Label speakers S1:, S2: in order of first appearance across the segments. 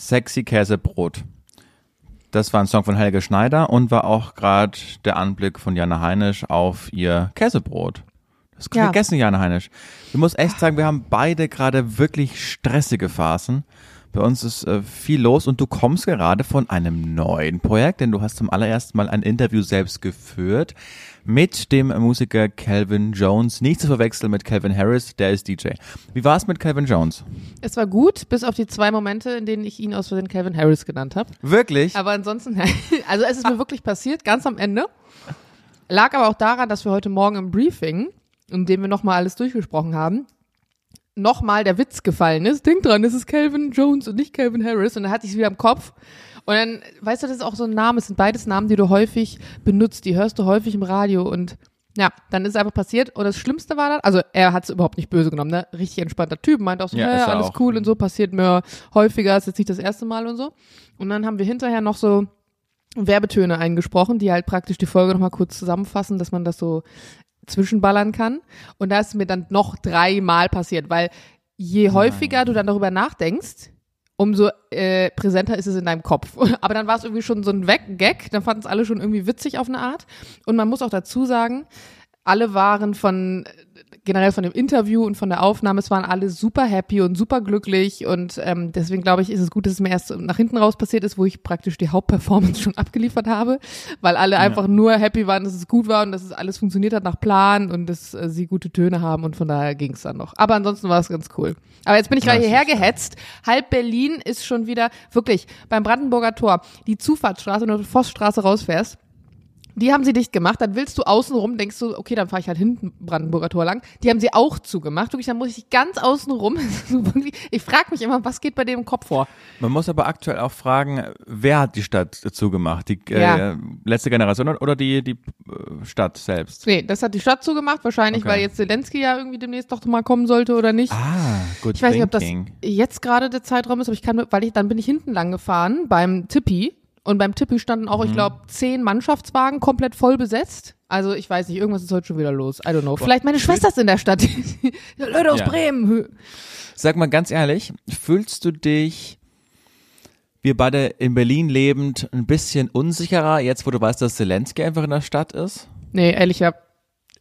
S1: Sexy Käsebrot. Das war ein Song von Helge Schneider und war auch gerade der Anblick von Jana Heinisch auf ihr Käsebrot. Das ist
S2: Ja.
S1: gegessen, Jana Heinisch. Ich muss echt sagen, wir haben beide gerade wirklich stressige Phasen. Bei uns ist äh, viel los und du kommst gerade von einem neuen Projekt, denn du hast zum allerersten Mal ein Interview selbst geführt mit dem Musiker Calvin Jones. Nicht zu verwechseln mit Calvin Harris, der ist DJ. Wie war es mit Calvin Jones?
S2: Es war gut, bis auf die zwei Momente, in denen ich ihn aus Versehen Calvin Harris genannt habe.
S1: Wirklich?
S2: Aber ansonsten, also es ist mir wirklich passiert, ganz am Ende. Lag aber auch daran, dass wir heute Morgen im Briefing, in dem wir nochmal alles durchgesprochen haben, nochmal der Witz gefallen ist. Denk dran, es ist Calvin Jones und nicht Calvin Harris. Und dann hatte ich es wieder im Kopf. Und dann, weißt du, das ist auch so ein Name, es sind beides Namen, die du häufig benutzt, die hörst du häufig im Radio und ja, dann ist es einfach passiert. Und das Schlimmste war dann, also er hat es überhaupt nicht böse genommen, ne? Richtig entspannter Typ, meint auch so,
S1: Ja, er
S2: alles
S1: auch.
S2: cool und so, passiert mir häufiger, ist jetzt nicht das erste Mal und so. Und dann haben wir hinterher noch so Werbetöne eingesprochen, die halt praktisch die Folge nochmal kurz zusammenfassen, dass man das so zwischenballern kann. Und da ist mir dann noch dreimal passiert, weil je häufiger du dann darüber nachdenkst, umso äh, präsenter ist es in deinem Kopf. Aber dann war es irgendwie schon so ein Weg Gag, dann fanden es alle schon irgendwie witzig auf eine Art. Und man muss auch dazu sagen, alle waren von generell von dem Interview und von der Aufnahme, es waren alle super happy und super glücklich und ähm, deswegen glaube ich, ist es gut, dass es mir erst nach hinten raus passiert ist, wo ich praktisch die Hauptperformance schon abgeliefert habe, weil alle einfach nur happy waren, dass es gut war und dass es alles funktioniert hat nach Plan und dass äh, sie gute Töne haben und von daher ging es dann noch. Aber ansonsten war es ganz cool. Aber jetzt bin ich gerade hierher
S1: schön.
S2: gehetzt. Halb Berlin ist schon wieder wirklich beim Brandenburger Tor, die Zufahrtsstraße, wenn du die Vossstraße rausfährst, die haben sie dicht gemacht, dann willst du außenrum, denkst du, okay, dann fahre ich halt hinten Brandenburger Tor lang. Die haben sie auch zugemacht. Wirklich, dann muss ich ganz außenrum. Ich frage mich immer, was geht bei dem im Kopf vor?
S1: Man muss aber aktuell auch fragen, wer hat die Stadt zugemacht? Die äh,
S2: Ja.
S1: letzte Generation oder die, die äh, Stadt selbst?
S2: Nee, das hat die Stadt zugemacht, wahrscheinlich,
S1: Okay.
S2: weil jetzt Zelensky ja irgendwie demnächst doch mal kommen sollte oder nicht.
S1: Ah, gut
S2: Ich weiß nicht, ob das
S1: thinking.
S2: jetzt gerade der Zeitraum ist, aber ich kann, weil ich, dann bin ich hinten lang gefahren beim Tippi. Und beim Tippi standen auch,
S1: Mhm.
S2: ich glaube, zehn Mannschaftswagen komplett voll besetzt. Also ich weiß nicht, irgendwas ist heute schon wieder los. I don't know. Vielleicht meine Schwester ist in der Stadt. Leute aus
S1: Ja.
S2: Bremen.
S1: Sag mal ganz ehrlich, fühlst du dich, wir beide in Berlin lebend, ein bisschen unsicherer, jetzt wo du weißt, dass Zelensky einfach in der Stadt ist?
S2: Nee, ehrlich, ja,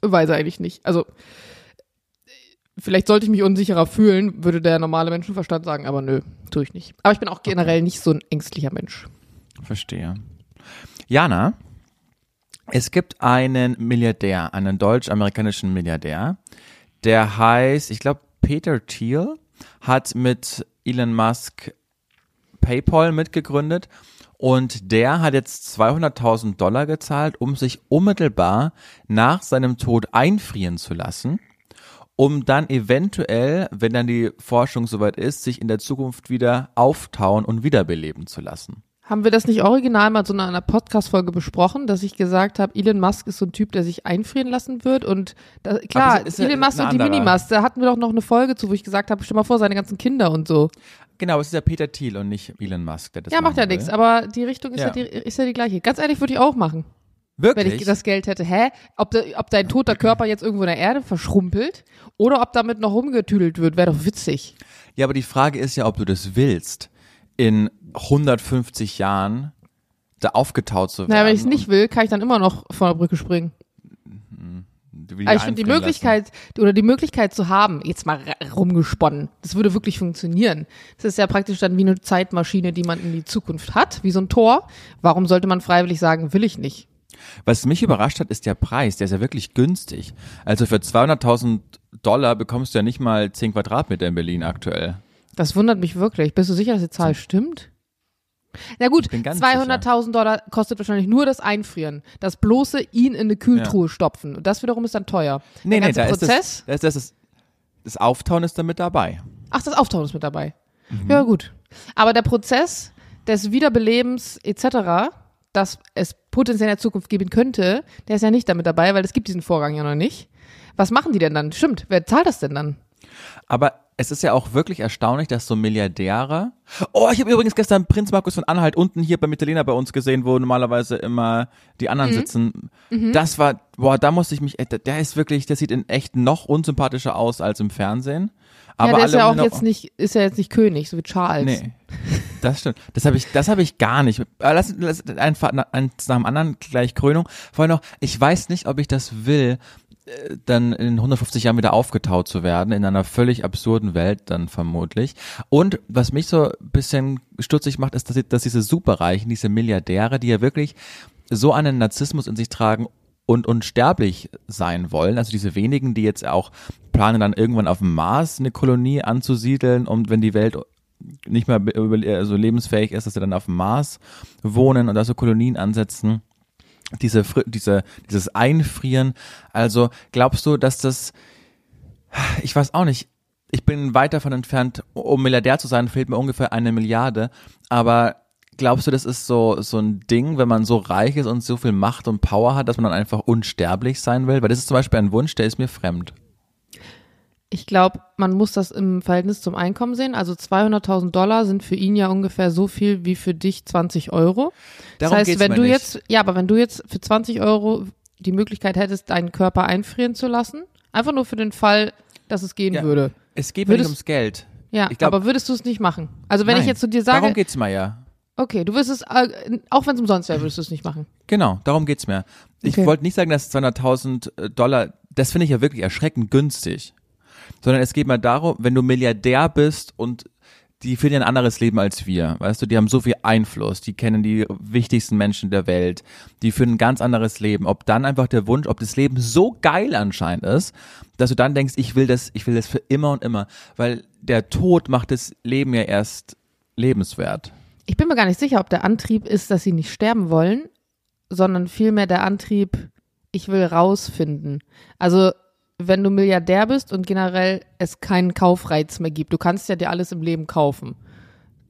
S2: weiß eigentlich nicht. Also vielleicht sollte ich mich unsicherer fühlen, würde der normale Menschenverstand sagen, aber nö, tue ich nicht. Aber ich bin auch generell nicht so ein ängstlicher Mensch.
S1: Verstehe. Jana, es gibt einen Milliardär, einen deutsch-amerikanischen Milliardär, der heißt, ich glaube, Peter Thiel, hat mit Elon Musk PayPal mitgegründet und der hat jetzt 200.000 Dollar gezahlt, um sich unmittelbar nach seinem Tod einfrieren zu lassen, um dann eventuell, wenn dann die Forschung soweit ist, sich in der Zukunft wieder auftauen und wiederbeleben zu lassen.
S2: Haben wir das nicht original mal so in einer Podcast-Folge besprochen, dass ich gesagt habe, Elon Musk ist so ein Typ, der sich einfrieren lassen wird und da, klar,
S1: ist ja
S2: Elon Musk und die. Minimas, da hatten wir doch noch eine Folge zu, wo ich gesagt habe, stell mal vor, seine ganzen Kinder und so.
S1: Genau, es ist ja Peter Thiel und nicht Elon Musk, der das
S2: ja, macht ja
S1: will.
S2: nichts, aber die Richtung ist ja.
S1: Ja.
S2: die, ist ja die gleiche. Ganz ehrlich, würde ich auch machen,
S1: Wirklich?
S2: wenn ich das Geld hätte. Hä? Ob, de, ob dein toter Körper jetzt irgendwo in der Erde verschrumpelt oder ob damit noch rumgetüdelt wird, wäre doch witzig.
S1: ja, aber die Frage ist ja, ob du das willst, in 150 Jahren da aufgetaut zu werden.
S2: Naja, wenn ich es nicht will, kann ich dann immer noch von der Brücke springen. Aber ich finde die Möglichkeit oder die Möglichkeit zu haben, jetzt mal rumgesponnen, das würde wirklich funktionieren. Das ist ja praktisch dann wie eine Zeitmaschine, die man in die Zukunft hat, wie so ein Tor. Warum sollte man freiwillig sagen, will ich nicht?
S1: lassen. Was mich überrascht hat, ist der Preis. Der ist ja wirklich günstig. Also für 200.000 Dollar bekommst du ja nicht mal 10 Quadratmeter in Berlin aktuell.
S2: Das wundert mich wirklich. Bist du sicher, dass die Zahl stimmt? Na gut,
S1: bin ganz
S2: 200.000 Dollar kostet wahrscheinlich nur das Einfrieren. Das bloße ihn in eine Kühltruhe stopfen. Und das wiederum ist dann teuer.
S1: Nee,
S2: Der
S1: nee, da ist
S2: Prozess.
S1: das, ist das, das, das Auftauen ist da mit dabei.
S2: Ach, das Auftauen ist mit dabei.
S1: Mhm.
S2: Ja, gut. Aber der Prozess des Wiederbelebens etc., dass es potenziell in der Zukunft geben könnte, der ist ja nicht damit dabei, weil es gibt diesen Vorgang ja noch nicht. Was machen die denn dann? Stimmt, wer zahlt das denn dann?
S1: Aber es ist ja auch wirklich erstaunlich, dass so Milliardäre. Oh, ich habe übrigens gestern Prinz Markus von Anhalt unten hier bei Mittelena bei uns gesehen, wo normalerweise immer die
S2: Mhm.
S1: anderen sitzen. Das war, boah, da musste ich mich, äh, der- ist wirklich, der sieht in echt noch unsympathischer aus als im Fernsehen. Aber
S2: ja, der ist ja auch
S1: ihn
S2: jetzt nicht, ist ja jetzt nicht König, so wie Charles.
S1: Nee. Das stimmt. Das habe ich, das habe ich gar nicht. Aber Lass, lass einfach eins nach dem anderen gleich Krönung. Vorher noch, ich weiß nicht, ob ich das will, dann in 150 Jahren wieder aufgetaut zu werden, in einer völlig absurden Welt dann vermutlich. Und was mich so ein bisschen stutzig macht, ist, dass, dass diese Superreichen, diese Milliardäre, die ja wirklich so einen Narzissmus in sich tragen und unsterblich sein wollen, also diese wenigen, die jetzt auch planen, dann irgendwann auf dem Mars eine Kolonie anzusiedeln und wenn die Welt nicht mehr über- also lebensfähig ist, dass sie dann auf dem Mars wohnen und da so Kolonien ansetzen diese, diese, dieses Einfrieren. Also glaubst du, dass das, ich weiß auch nicht, ich bin weit davon entfernt, um Milliardär zu sein, fehlt mir ungefähr eine Milliarde, aber glaubst du, das ist so, so ein Ding, wenn man so reich ist und so viel Macht und Power hat, dass man dann einfach unsterblich sein will? Weil das ist zum Beispiel ein Wunsch, der ist mir fremd.
S2: Ich glaube, man muss das im Verhältnis zum Einkommen sehen. Also 200.000 Dollar sind für ihn ja ungefähr so viel wie für dich 20 Euro.
S1: Darum
S2: das heißt, wenn du
S1: nicht.
S2: jetzt, ja, aber wenn du jetzt für 20 Euro die Möglichkeit hättest, deinen Körper einfrieren zu lassen, einfach nur für den Fall, dass es gehen
S1: Ja.
S2: würde.
S1: Es geht mir nicht
S2: Würdest-
S1: ums Geld.
S2: Ja,
S1: glaub-
S2: aber würdest du es nicht machen? Also wenn
S1: Nein,
S2: ich jetzt zu dir sage,
S1: Darum geht's mir ja.
S2: okay, du wirst es, äh, auch wenn es umsonst wäre, würdest du es nicht machen.
S1: Genau, darum geht's mir. Ich
S2: Okay.
S1: wollte nicht sagen, dass 200.000 Dollar, das finde ich ja wirklich erschreckend günstig. Sondern es geht mal darum, wenn du Milliardär bist und die führen ein anderes Leben als wir, weißt du, die haben so viel Einfluss, die kennen die wichtigsten Menschen der Welt, die führen ein ganz anderes Leben. Ob dann einfach der Wunsch, ob das Leben so geil anscheinend ist, dass du dann denkst, ich will das, ich will das für immer und immer, weil der Tod macht das Leben ja erst lebenswert.
S2: Ich bin mir gar nicht sicher, ob der Antrieb ist, dass sie nicht sterben wollen, sondern vielmehr der Antrieb, ich will rausfinden. Also, wenn du Milliardär bist und generell es keinen Kaufreiz mehr gibt, du kannst ja dir alles im Leben kaufen.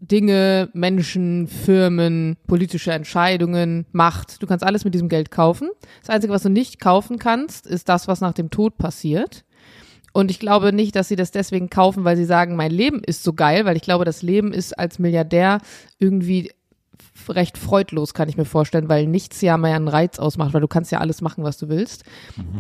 S2: Dinge, Menschen, Firmen, politische Entscheidungen, Macht. Du kannst alles mit diesem Geld kaufen. Das Einzige, was du nicht kaufen kannst, ist das, was nach dem Tod passiert. Und ich glaube nicht, dass sie das deswegen kaufen, weil sie sagen, mein Leben ist so geil, weil ich glaube, das Leben ist als Milliardär irgendwie recht freudlos, kann ich mir vorstellen, weil nichts ja mehr einen Reiz ausmacht, weil du kannst ja alles machen, was du willst.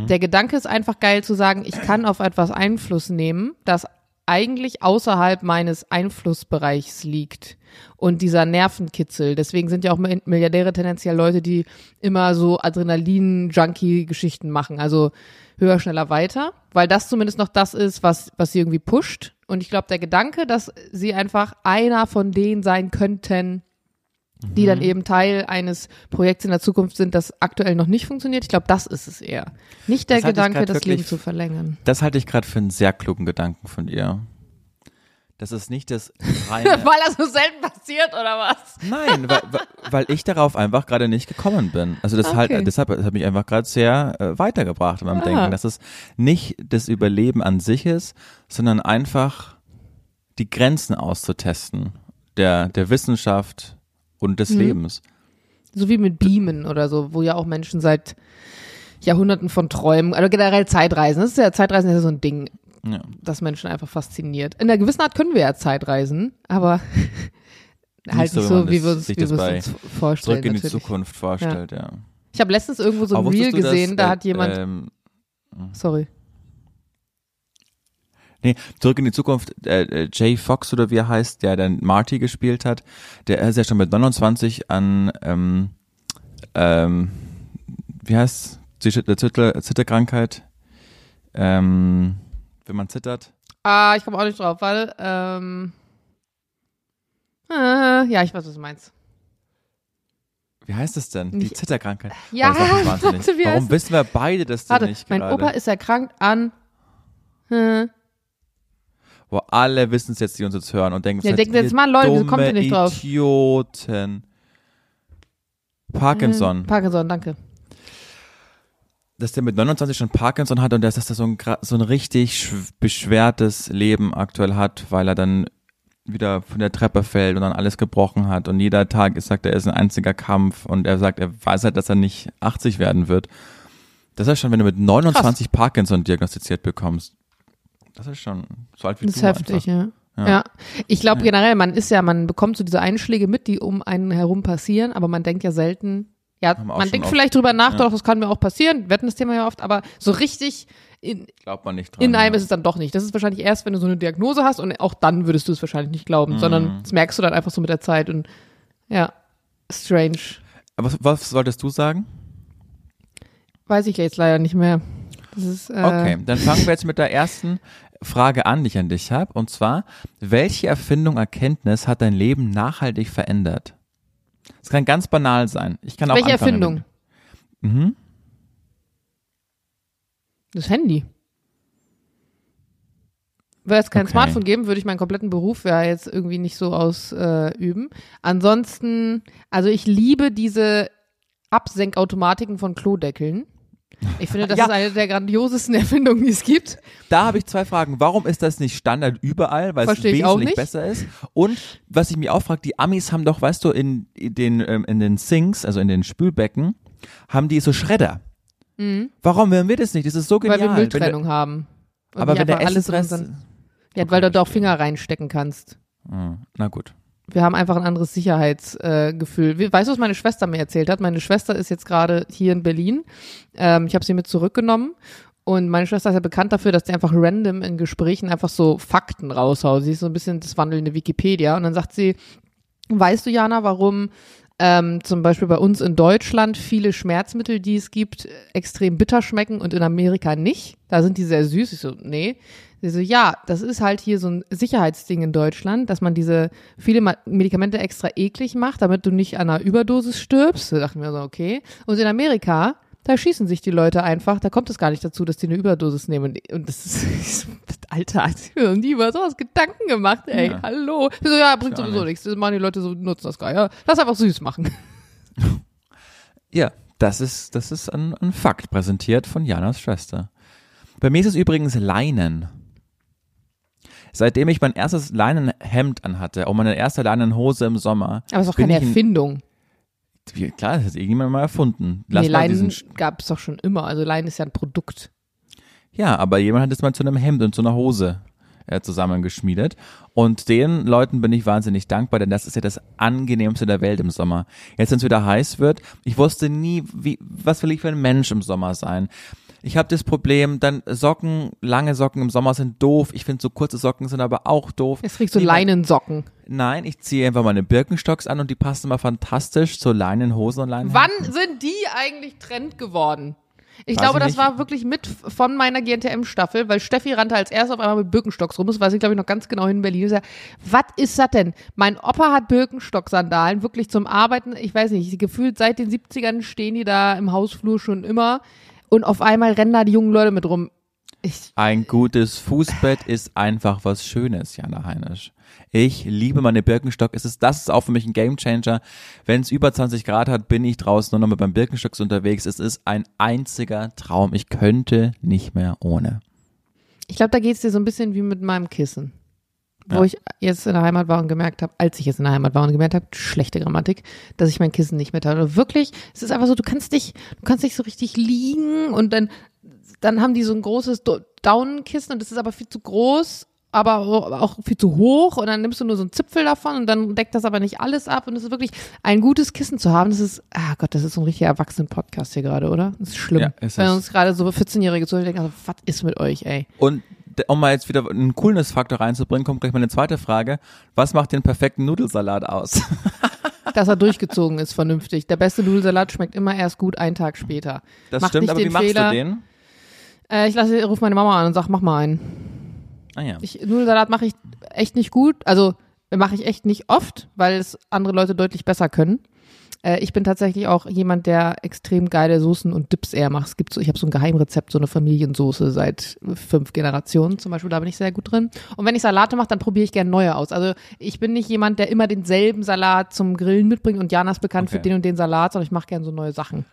S2: Der Gedanke ist einfach geil zu sagen, ich kann auf etwas Einfluss nehmen, das eigentlich außerhalb meines Einflussbereichs liegt. Und dieser Nervenkitzel, deswegen sind ja auch Mi- Milliardäre tendenziell Leute, die immer so Adrenalin-Junkie-Geschichten machen. Also höher, schneller, weiter, weil das zumindest noch das ist, was, was sie irgendwie pusht. Und ich glaube, der Gedanke, dass sie einfach einer von denen sein könnten, die
S1: Mhm.
S2: dann eben Teil eines Projekts in der Zukunft sind, das aktuell noch nicht funktioniert. Ich glaube, das ist es eher. Nicht der
S1: Das
S2: Gedanke, das
S1: wirklich
S2: Leben zu verlängern.
S1: Das halte ich gerade für einen sehr klugen Gedanken von dir. Das ist nicht das reine.
S2: Weil das so selten passiert, oder was?
S1: Nein, weil, weil- weil ich darauf einfach gerade nicht gekommen bin. Also das
S2: Okay.
S1: halt, deshalb das hat mich einfach gerade sehr äh, weitergebracht in meinem
S2: Ah.
S1: Denken, dass es nicht das Überleben an sich ist, sondern einfach die Grenzen auszutesten der der Wissenschaft und des
S2: Mhm.
S1: Lebens.
S2: So wie mit Beamen oder so, wo ja auch Menschen seit Jahrhunderten von träumen, oder generell Zeitreisen. Das ist ja, Zeitreisen ist ja so ein Ding,
S1: Ja.
S2: das Menschen einfach fasziniert. In einer gewissen Art können wir ja Zeitreisen, aber halt
S1: so,
S2: nicht so, wie
S1: das-
S2: wir uns, wie
S1: das bei
S2: uns vorstellen.
S1: Zurück in die
S2: natürlich.
S1: Zukunft vorstellt, ja.
S2: Ich habe letztens irgendwo so ein Reel gesehen, da
S1: äh,
S2: hat jemand,
S1: Ähm,
S2: sorry.
S1: Nee, zurück in die Zukunft, äh, äh, Jay Fox oder wie er heißt, der dann Marty gespielt hat, der ist ja schon mit 29 an, ähm, ähm, wie heißt die Zitter, Zitter, Zitterkrankheit, ähm, wenn man zittert.
S2: Ah, ich komme auch nicht drauf, weil, ähm, äh, ja, ich weiß, was du meinst.
S1: Wie heißt es denn? Die Zitterkrankheit.
S2: Ja,
S1: Oh, das
S2: warte,
S1: Warum wissen wir beide das denn
S2: Warte,
S1: nicht
S2: mein
S1: gerade?
S2: Opa ist erkrankt an, äh,
S1: Wo alle wissen es jetzt, die uns jetzt hören und denken,
S2: Ja, denken jetzt mal, Leute, wieso kommt ihr nicht drauf?
S1: Idioten. Parkinson.
S2: äh, Parkinson, danke.
S1: dass der mit 29 schon Parkinson hat und dass er so ein, so ein richtig schw- beschwertes Leben aktuell hat, weil er dann wieder von der Treppe fällt und dann alles gebrochen hat und jeder Tag ist, sagt er, ist ein einziger Kampf und er sagt, er weiß halt, dass er nicht 80 werden wird. Das ist schon, wenn du mit 29 Parkinson diagnostiziert bekommst. Das ist schon so alt wie
S2: Das ist
S1: du
S2: heftig,
S1: einfach.
S2: ja.
S1: Ja.
S2: Ja. Ich glaube
S1: Ja.
S2: generell, man ist ja, man bekommt so diese Einschläge mit, die um einen herum passieren, aber man denkt ja selten, Ja, man denkt
S1: oft.
S2: vielleicht drüber nach, doch, das kann mir auch passieren. Wir hatten das Thema ja oft, aber so richtig in,
S1: Glaubt man nicht dran.
S2: in einem
S1: ja.
S2: ist es dann doch nicht. Das ist wahrscheinlich erst, wenn du so eine Diagnose hast und auch dann würdest du es wahrscheinlich nicht glauben,
S1: Mhm.
S2: sondern das merkst du dann einfach so mit der Zeit und ja, strange.
S1: Aber was, solltest du sagen?
S2: Weiß ich jetzt leider nicht mehr. Das ist, äh,
S1: Okay, dann fangen wir jetzt mit der ersten Frage an, die ich an dich habe. Und zwar, welche Erfindung, Erkenntnis hat dein Leben nachhaltig verändert? Das kann ganz banal sein. Ich kann auch
S2: Welche Erfindung?
S1: Mhm.
S2: Das Handy. Wäre es kein
S1: Okay.
S2: Smartphone geben, würde ich meinen kompletten Beruf ja jetzt irgendwie nicht so ausüben. Ansonsten, also ich liebe diese Absenkautomatiken von Klodeckeln. Ich finde, das
S1: Ja.
S2: ist eine der grandiosesten Erfindungen, die es gibt.
S1: Da habe ich zwei Fragen. Warum ist das nicht Standard überall, weil es
S2: ich auch
S1: wesentlich
S2: nicht.
S1: besser ist? Und was ich mir auch frage, die Amis haben doch, weißt du, in den, ähm, in den Sinks, also in den Spülbecken, haben die so Schredder. Warum hören wir das nicht? Das ist so genial.
S2: Mhm. weil wir
S1: Wenn
S2: Mülltrennung haben. Und
S1: aber wenn der Essensrest...
S2: Ja, weil du da auch Finger reinstecken kannst.
S1: Ah, Na gut.
S2: Wir haben einfach ein anderes Sicherheitsgefühl. Äh, weißt du, was meine Schwester mir erzählt hat? Meine Schwester ist jetzt gerade hier in Berlin. Ähm, ich habe sie mit zurückgenommen. Und meine Schwester ist ja bekannt dafür, dass sie einfach random in Gesprächen einfach so Fakten raushaut. Sie ist so ein bisschen das wandelnde Wikipedia. Und dann sagt sie, weißt du, Jana, warum ähm, zum Beispiel bei uns in Deutschland viele Schmerzmittel, die es gibt, extrem bitter schmecken und in Amerika nicht? Da sind die sehr süß. Ich so, nee. Sie so, ja, das ist halt hier so ein Sicherheitsding in Deutschland, dass man diese viele Medikamente extra eklig macht, damit du nicht an einer Überdosis stirbst. Da dachten wir so, okay. Und in Amerika, da schießen sich die Leute einfach, da kommt es gar nicht dazu, dass die eine Überdosis nehmen. Und das ist, Alter, ich habe mir noch nie über sowas Gedanken gemacht, ey,
S1: Ja.
S2: hallo. Ich so, ja, bringt
S1: Ich
S2: sowieso
S1: nicht.
S2: nichts. Das machen die Leute so, nutzen das gar ja. Lass einfach süß machen.
S1: Ja, das ist, das ist ein, ein Fakt, präsentiert von Janas Schwester. Bei mir ist es übrigens Leinen. Seitdem ich mein erstes Leinenhemd anhatte, auch meine erste Leinenhose im Sommer.
S2: Aber es ist doch
S1: bin
S2: keine Erfindung.
S1: Wie- Klar, das hat irgendjemand mal erfunden. Lass
S2: nee, Leinen gab es doch schon immer. Also Leinen ist ja ein Produkt.
S1: ja, aber jemand hat es mal zu einem Hemd und zu einer Hose äh, zusammengeschmiedet. Und den Leuten bin ich wahnsinnig dankbar, denn das ist ja das angenehmste der Welt im Sommer. Jetzt, wenn es wieder heiß wird, ich wusste nie, wie, was will ich für ein Mensch im Sommer sein. Ich habe das Problem, dann Socken, lange Socken im Sommer sind doof. Ich finde so kurze Socken sind aber auch doof.
S2: Jetzt kriegst du Leinensocken.
S1: Nein, ich ziehe einfach meine Birkenstocks an und die passen immer fantastisch zu Leinenhosen und Leinen.
S2: Wann sind die eigentlich Trend geworden? Ich
S1: Weiß
S2: glaube,
S1: ich
S2: das war wirklich mit von meiner GNTM-Staffel, weil Steffi rannte als erst auf einmal mit Birkenstocks rum. Das weiß ich, glaube ich, noch ganz genau in Berlin. Ich sag, Was ist das denn? Mein Opa hat Birkenstock-Sandalen, wirklich zum Arbeiten. Ich weiß nicht, gefühlt seit den 70ern stehen die da im Hausflur schon immer. Und auf einmal rennen da die jungen Leute mit rum. Ich,
S1: Ein gutes Fußbett ist einfach was Schönes, Jana Heinisch. Ich liebe meine Birkenstock. Es ist, das ist auch für mich ein Gamechanger. Wenn es über 20 Grad hat, bin ich draußen nur noch mit meinem Birkenstocks unterwegs. Es ist ein einziger Traum. Ich könnte nicht mehr ohne.
S2: ich glaube, da geht's dir so ein bisschen wie mit meinem Kissen. Wo
S1: Ja.
S2: ich jetzt in der Heimat war und gemerkt habe, als ich jetzt in der Heimat war und gemerkt habe, schlechte Grammatik, dass ich mein Kissen nicht mehr. Und wirklich, es ist einfach so, du kannst dich, du kannst nicht so richtig liegen und dann, dann haben die so ein großes Daunenkissen und das ist aber viel zu groß, aber auch viel zu hoch und dann nimmst du nur so einen Zipfel davon und dann deckt das aber nicht alles ab und es ist wirklich ein gutes Kissen zu haben. Das ist, ah Gott, das ist so ein richtiger Erwachsenen-Podcast hier gerade, oder? Das ist schlimm.
S1: Ja, ist
S2: Wenn uns gerade so 14-Jährige zuhören, denken, also, was ist mit euch, ey?
S1: Und um mal jetzt wieder einen Coolness-Faktor reinzubringen, kommt gleich meine zweite Frage. Was macht den perfekten Nudelsalat aus?
S2: dass er durchgezogen ist vernünftig. Der beste Nudelsalat schmeckt immer erst gut einen Tag später.
S1: Das
S2: Macht
S1: stimmt,
S2: nicht
S1: aber
S2: den
S1: wie machst
S2: Fehler.
S1: du den?
S2: Äh, ich lasse, ruf meine Mama an und sag, mach mal einen.
S1: Ah ja.
S2: Ich, Nudelsalat mache ich echt nicht gut. Also mache ich echt nicht oft, weil es andere Leute deutlich besser können. Äh, ich bin tatsächlich auch jemand, der extrem geile Soßen und Dips eher macht. Es gibt so, ich habe so ein Geheimrezept, so eine Familiensoße seit fünf Generationen zum Beispiel, da bin ich sehr gut drin. Und wenn ich Salate mache, dann probiere ich gerne neue aus. Also ich bin nicht jemand, der immer denselben Salat zum Grillen mitbringt und Jana ist bekannt für
S1: Okay.
S2: den und den Salat, sondern ich mache gerne so neue Sachen.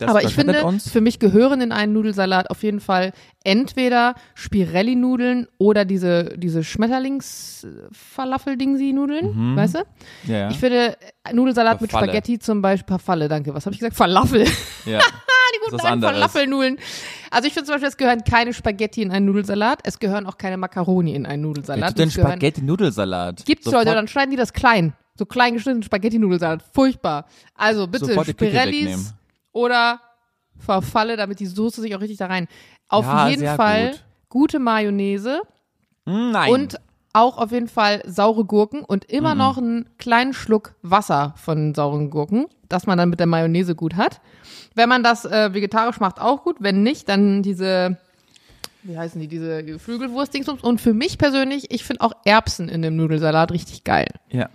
S1: Das
S2: Aber ich finde,
S1: uns.
S2: für mich gehören in einen Nudelsalat auf jeden Fall entweder Spirelli-Nudeln oder diese, diese Schmetterlings-Falafel-Dingsi-Nudeln, weißt du?
S1: Ja, ja.
S2: Ich finde Nudelsalat mit
S1: Falle.
S2: Spaghetti zum Beispiel, Falle, danke. Was habe ich gesagt? Falafel.
S1: ja.
S2: die guten alten. Falafelnudeln. Also ich finde zum Beispiel, es gehören keine Spaghetti in einen Nudelsalat, es gehören auch keine Macaroni in einen
S1: Wer
S2: Nudelsalat.
S1: tut denn Spaghetti-Nudelsalat?
S2: Gibt's
S1: Sofort-
S2: Leute, dann schneiden die das klein. So klein geschnittenen Spaghetti-Nudelsalat. Furchtbar. Also bitte Spirellis. Oder verfalle, damit die Soße sich auch richtig da rein. Auf
S1: Ja,
S2: jeden Fall
S1: gut.
S2: gute Mayonnaise
S1: Mm, Nein.
S2: und auch auf jeden Fall saure Gurken und immer noch einen kleinen Schluck Wasser von sauren Gurken, dass man dann mit der Mayonnaise gut hat. Wenn man das äh, vegetarisch macht, auch gut. Wenn nicht, dann diese, wie heißen die, diese Geflügelwurst-Dingsbums. Und für mich persönlich, ich finde auch Erbsen in dem Nudelsalat richtig geil.
S1: Ja.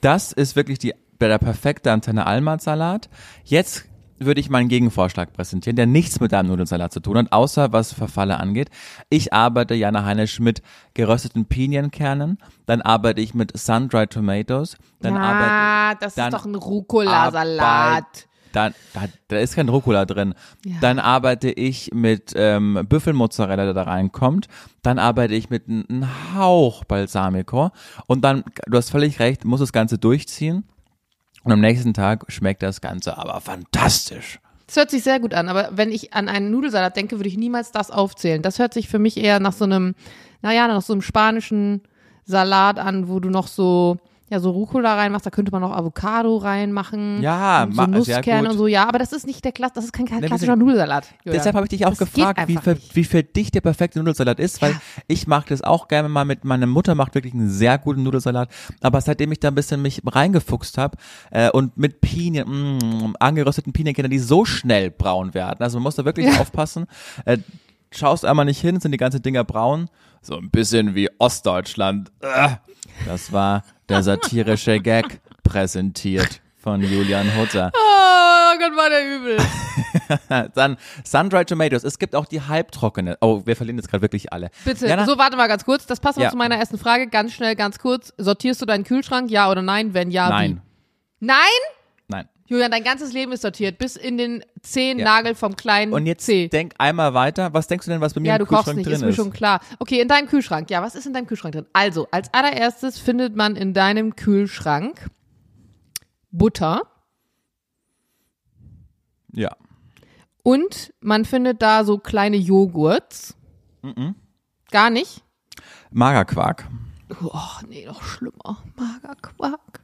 S1: Das ist wirklich die, der perfekte Antenne Almat-Salat. Jetzt würde ich meinen Gegenvorschlag präsentieren, der nichts mit deinem Nudelsalat zu tun hat, außer was Verfalle angeht. Ich arbeite, Jana Heinisch, mit gerösteten Pinienkernen, dann arbeite ich mit Sun-Dried Tomatoes, dann arbeite
S2: ah, das
S1: dann
S2: ist doch ein Rucola-Salat.
S1: Dann, da, da ist kein Rucola drin.
S2: Ja.
S1: Dann arbeite ich mit ähm, Büffelmozzarella, der da reinkommt. Dann arbeite ich mit einem Hauch Balsamico. Und dann, du hast völlig recht, muss das Ganze durchziehen. Und am nächsten Tag schmeckt das Ganze aber fantastisch.
S2: Das hört sich sehr gut an, aber wenn ich an einen Nudelsalat denke, würde ich niemals das aufzählen. Das hört sich für mich eher nach so einem, naja, nach so einem spanischen Salat an, wo du noch so, ja, so Rucola reinmachst, da könnte man noch Avocado reinmachen.
S1: Ja,
S2: und so
S1: ma- sehr
S2: Nusskerne und so, ja, aber das ist nicht der Klass, das ist kein klassischer Nudelsalat. Julia.
S1: Deshalb habe ich dich auch
S2: Das
S1: gefragt, wie für, wie für dich der perfekte Nudelsalat ist, weil ich mag das auch gerne mal mit, meine Mutter macht wirklich einen sehr guten Nudelsalat, aber seitdem ich da ein bisschen mich reingefuchst habe äh, und mit Pinien, mm, angerösteten Pinienkerne, die so schnell braun werden, also man muss da wirklich aufpassen, äh, schaust einmal nicht hin, sind die ganzen Dinger braun, so ein bisschen wie Ostdeutschland. Äh, Das war der satirische Gag präsentiert von Julian Hutter.
S2: Oh Gott, war der übel.
S1: Dann Sun-Dried Tomatoes. Es gibt auch die halbtrockene. Oh, wir verlieren jetzt gerade wirklich alle.
S2: Bitte,
S1: Jana,
S2: so warte mal ganz kurz, das passt noch
S1: Ja.
S2: zu meiner ersten Frage, ganz schnell, ganz kurz. Sortierst du deinen Kühlschrank, ja oder nein? Wenn ja,
S1: Nein,
S2: wie? Nein?
S1: nein.
S2: Julian, dein ganzes Leben ist sortiert, bis in den zehn
S1: Ja.
S2: Nagel vom kleinen
S1: Und jetzt
S2: C.
S1: denk einmal weiter. Was denkst du denn, was bei mir
S2: Ja,
S1: im
S2: du kochst
S1: Kühlschrank
S2: nicht,
S1: drin
S2: ist mir
S1: ist?
S2: schon klar. Okay, in deinem Kühlschrank. Ja, was ist in deinem Kühlschrank drin? Also, als allererstes findet man in deinem Kühlschrank Butter
S1: Ja.
S2: und man findet da so kleine Joghurts.
S1: Mhm.
S2: Gar nicht?
S1: Magerquark.
S2: Oh, nee, noch schlimmer. Magerquark.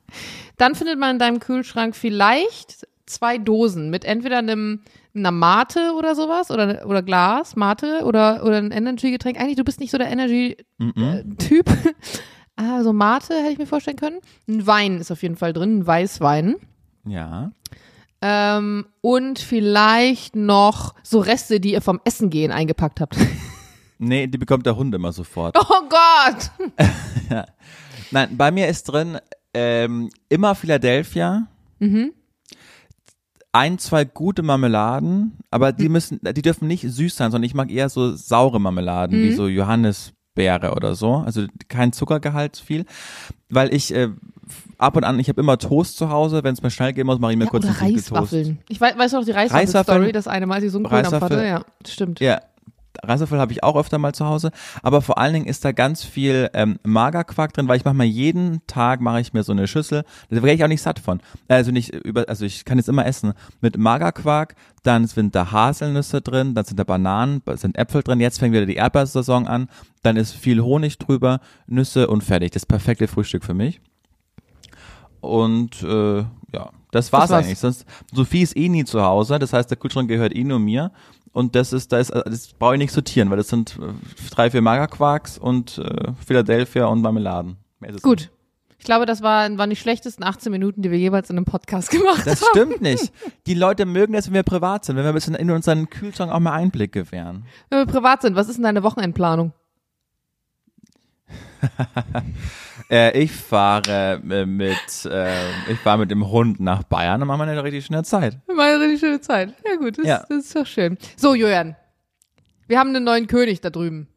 S2: Dann findet man in deinem Kühlschrank vielleicht zwei Dosen mit entweder einem einer Mate oder sowas oder oder Glas Mate oder oder ein Energy-Getränk. Eigentlich du bist nicht so der Energy-Typ. Also Mate hätte ich mir vorstellen können. Ein Wein ist auf jeden Fall drin, ein Weißwein.
S1: Ja.
S2: Ähm, und vielleicht noch so Reste, die ihr vom Essen gehen eingepackt habt.
S1: Nee, die bekommt der Hund immer sofort.
S2: Oh Gott!
S1: Nein, bei mir ist drin ähm, immer Philadelphia.
S2: Mhm.
S1: Ein, zwei gute Marmeladen, aber
S2: Mhm.
S1: die müssen, die dürfen nicht süß sein, sondern ich mag eher so saure Marmeladen,
S2: Mhm.
S1: wie so Johannisbeere oder so. Also kein Zuckergehalt viel, weil ich äh, ab und an, ich habe immer Toast zu Hause, wenn es mir schnell gehen muss, mache ich mir
S2: Ja,
S1: kurz
S2: oder
S1: einen Toast.
S2: Reiswaffeln. Ich weiß, weißt du noch die
S1: Reiswaffeln?
S2: Reiswaffel-Story, das eine Mal, als ich so einen
S1: Reiswaffel-
S2: hatte? Ja, stimmt.
S1: Ja, Reiswaffeln habe ich auch öfter mal zu Hause, aber vor allen Dingen ist da ganz viel ähm, Magerquark drin, weil ich mache mal jeden Tag mache ich mir so eine Schüssel, da werde ich auch nicht satt von. Also nicht über, also ich kann jetzt immer essen mit Magerquark, dann sind da Haselnüsse drin, dann sind da Bananen, sind Äpfel drin. Jetzt fängt wieder die Erdbeersaison an, dann ist viel Honig drüber, Nüsse und fertig. Das perfekte Frühstück für mich. Und äh, ja, das war's,
S2: war's.
S1: eigentlich. Sonst Sophie ist eh nie zu Hause, das heißt der Kühlschrank gehört eh nur mir. Und das ist, da ist, das brauche ich nicht sortieren, weil das sind äh, drei, vier Magerquarks und äh, Philadelphia und Marmeladen.
S2: Gut. Ich glaube, das war, waren die schlechtesten 18 Minuten, die wir jeweils in einem Podcast gemacht
S1: Das
S2: haben.
S1: stimmt nicht. Die Leute mögen das, wenn wir privat sind, wenn wir ein bisschen in unseren Kühlschrank auch mal Einblick gewähren.
S2: Wenn wir privat sind, was ist denn deine Wochenendplanung?
S1: Äh, ich fahre äh, mit, äh, ich fahre mit dem Hund nach Bayern und machen eine richtig schöne Zeit.
S2: War eine richtig schöne Zeit. Ja gut, das,
S1: Ja.
S2: das ist doch schön. So, Julian. Wir haben einen neuen König da drüben.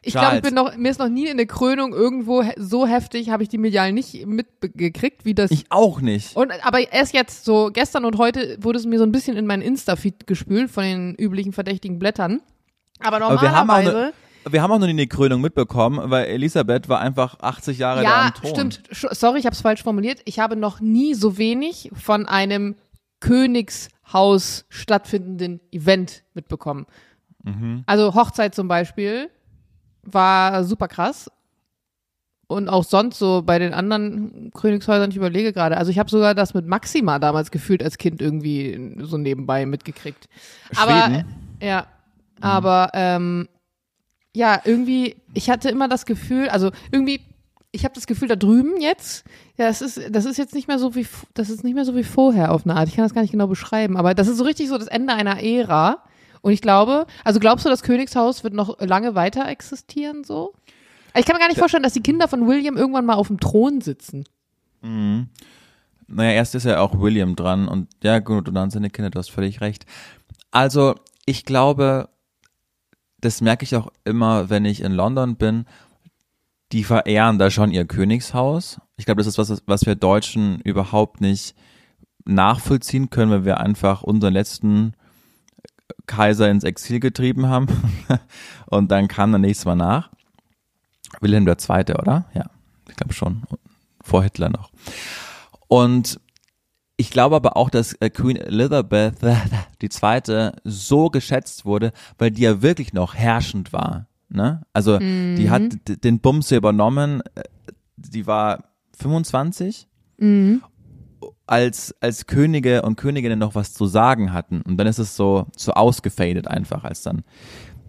S2: Ich glaube, ich
S1: Charles.
S2: bin noch, mir ist noch nie in der Krönung irgendwo he so heftig, habe ich die medial nicht mitgekriegt, wie das
S1: Ich auch nicht.
S2: Und aber erst jetzt so gestern und heute wurde es mir so ein bisschen in meinen Insta-Feed gespült von den üblichen verdächtigen Blättern. Aber
S1: Aber
S2: normalerweise
S1: eine, wir haben auch noch nie eine Krönung mitbekommen, weil Elisabeth war einfach 80 Jahre da
S2: ja,
S1: am Thron.
S2: stimmt. Sorry, ich habe es falsch formuliert. Ich habe noch nie so wenig von einem Königshaus stattfindenden Event mitbekommen.
S1: Mhm.
S2: Also Hochzeit zum Beispiel war super krass. und auch sonst so bei den anderen Königshäusern, ich überlege gerade. Also ich habe sogar das mit Maxima damals gefühlt als Kind irgendwie so nebenbei mitgekriegt. Aber
S1: Schweden?
S2: ja, aber ähm, ja, irgendwie, ich hatte immer das Gefühl, also irgendwie, ich habe das Gefühl da drüben jetzt, ja, das ist, das ist jetzt nicht mehr so wie, das ist nicht mehr so wie vorher auf eine Art. Ich kann das gar nicht genau beschreiben, aber das ist so richtig so das Ende einer Ära. Und ich glaube, also glaubst du, das Königshaus wird noch lange weiter existieren so? Ich kann mir gar nicht vorstellen, dass die Kinder von William irgendwann mal auf dem Thron sitzen.
S1: Naja, erst ist ja auch William dran und ja gut, und dann seine Kinder, du hast völlig recht. Also, ich glaube, das merke ich auch immer, wenn ich in London bin, die verehren da schon ihr Königshaus. Ich glaube, das ist was, was wir Deutschen überhaupt nicht nachvollziehen können, weil wir einfach unseren letzten Kaiser ins Exil getrieben haben und dann kam dann nächstes Mal nach. Wilhelm II., oder? Ja, ich glaube schon. Vor Hitler noch. Und ich glaube aber auch, dass äh, Queen Elizabeth die zweite so geschätzt wurde, weil die ja wirklich noch herrschend war. Ne? Also die hat d- den Bums übernommen, äh, die war 25, als, als Könige und Königinnen noch was zu sagen hatten. Und dann ist es so, so ausgefadet einfach, als dann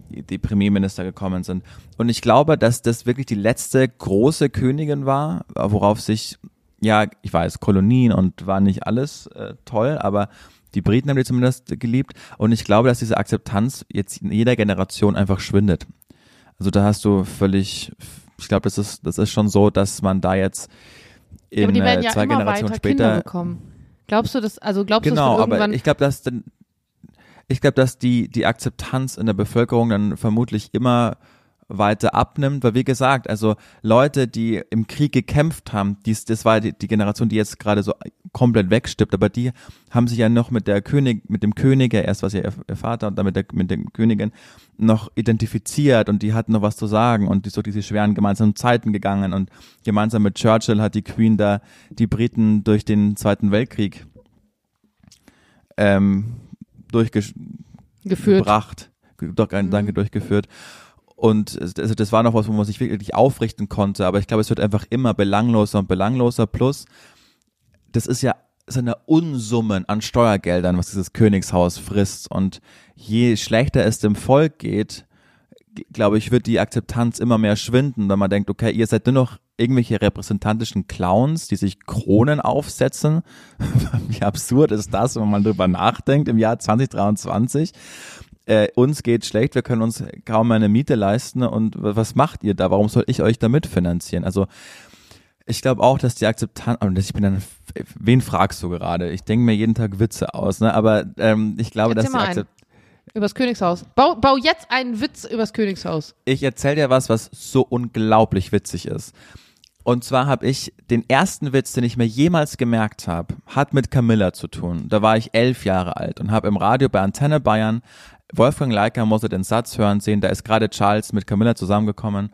S1: die Premierminister gekommen sind. Und ich glaube, dass das wirklich die letzte große Königin war, worauf sich, ja, ich weiß, Kolonien und war nicht alles äh, toll, aber die Briten haben die zumindest geliebt. Und ich glaube, dass diese Akzeptanz jetzt in jeder Generation einfach schwindet. Also da hast du völlig, ich glaube, das ist, das ist schon so, dass man da jetzt in
S2: Ja, aber die werden
S1: äh,
S2: ja
S1: zwei
S2: immer
S1: Generationen später
S2: bekommen. Glaubst du das, also glaubst du,
S1: Genau,
S2: das wird
S1: aber
S2: irgendwann
S1: ich glaube, dass ich glaube, dass die die Akzeptanz in der Bevölkerung dann vermutlich immer weiter abnimmt, weil wie gesagt, also Leute, die im Krieg gekämpft haben, dies, das war die, die Generation, die jetzt gerade so komplett wegstirbt, aber die haben sich ja noch mit der König, mit dem König, ja erst was ihr, Vater und dann mit der, mit der Königin noch identifiziert und die hatten noch was zu sagen und die so diese schweren gemeinsamen Zeiten gegangen und gemeinsam mit Churchill hat die Queen da die Briten durch den Zweiten Weltkrieg ähm, durchgebracht,
S2: geführt.
S1: doch, ein, danke, durchgeführt. Und also das war noch was, wo man sich wirklich aufrichten konnte, aber ich glaube, es wird einfach immer belangloser und belangloser. Plus, das ist ja so eine Unsummen an Steuergeldern, was dieses Königshaus frisst. Und je schlechter es dem Volk geht, glaube ich, wird die Akzeptanz immer mehr schwinden, weil man denkt, okay, ihr seid nur noch irgendwelche repräsentantischen Clowns, die sich Kronen aufsetzen. Wie absurd ist das, wenn man drüber nachdenkt im Jahr 2023? Äh, uns geht schlecht, wir können uns kaum eine Miete leisten und was macht ihr da? Warum soll ich euch da mitfinanzieren? Also ich glaube auch, dass die Akzeptanz, und ich bin dann, wen fragst du gerade? Ich denke mir jeden Tag Witze aus, ne? aber ähm, ich glaube,
S2: Erzähl
S1: dass die. Akzeptanz
S2: Übers Königshaus. Bau, bau jetzt einen Witz übers Königshaus.
S1: ich erzähle dir was, was so unglaublich witzig ist. Und zwar habe ich den ersten Witz, den ich mir jemals gemerkt habe, hat mit Camilla zu tun. Da war ich elf Jahre alt und habe im Radio bei Antenne Bayern Wolfgang Leiker musste den Satz hören sehen, da ist gerade Charles mit Camilla zusammengekommen.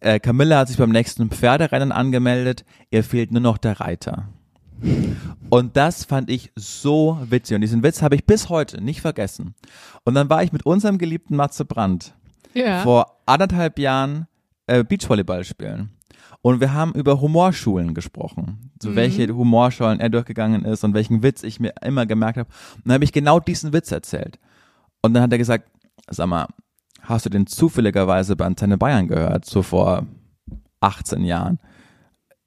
S1: Äh, Camilla hat sich beim nächsten Pferderennen angemeldet, ihr fehlt nur noch der Reiter. Und das fand ich so witzig. Und diesen Witz habe ich bis heute nicht vergessen. Und dann war ich mit unserem geliebten Matze Brandt
S2: Ja.
S1: vor anderthalb Jahren äh, Beachvolleyball spielen. Und wir haben über Humorschulen gesprochen. So welche Humorschulen er durchgegangen ist und welchen Witz ich mir immer gemerkt habe. Und dann habe ich genau diesen Witz erzählt. Und dann hat er gesagt, sag mal, hast du den zufälligerweise bei Antenne Bayern gehört, so vor 18 Jahren?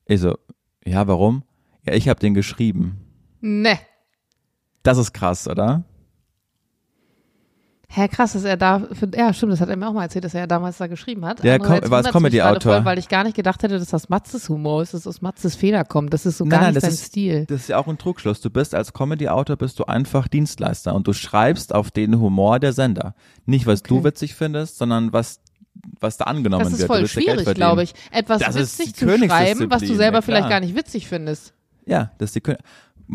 S1: Ich so, ja, warum? Ja, ich habe den geschrieben.
S2: Ne.
S1: Das ist krass, oder?
S2: Hä, krass, dass er da, für, ja, stimmt, das hat er mir auch mal erzählt, dass er ja damals da geschrieben hat.
S1: Ja, komm- war
S2: gerade
S1: Comedy-Autor.
S2: Weil ich gar nicht gedacht hätte, dass das Matzes Humor ist, dass aus Matzes Feder kommt. Das ist so
S1: Nein,
S2: gar
S1: nein,
S2: nicht sein
S1: ist-
S2: Stil.
S1: Das ist ja auch ein Trugschluss. Du bist als Comedy-Autor bist du einfach Dienstleister und du schreibst auf den Humor der Sender. Nicht, was du
S2: Okay.
S1: witzig findest, sondern was, was da angenommen
S2: Das ist
S1: wird. Du
S2: voll
S1: ja
S2: schwierig, glaube ich. Etwas
S1: Das
S2: witzig zu schreiben, was du selber
S1: ja,
S2: vielleicht gar nicht witzig findest.
S1: Ja, das ist die Kö-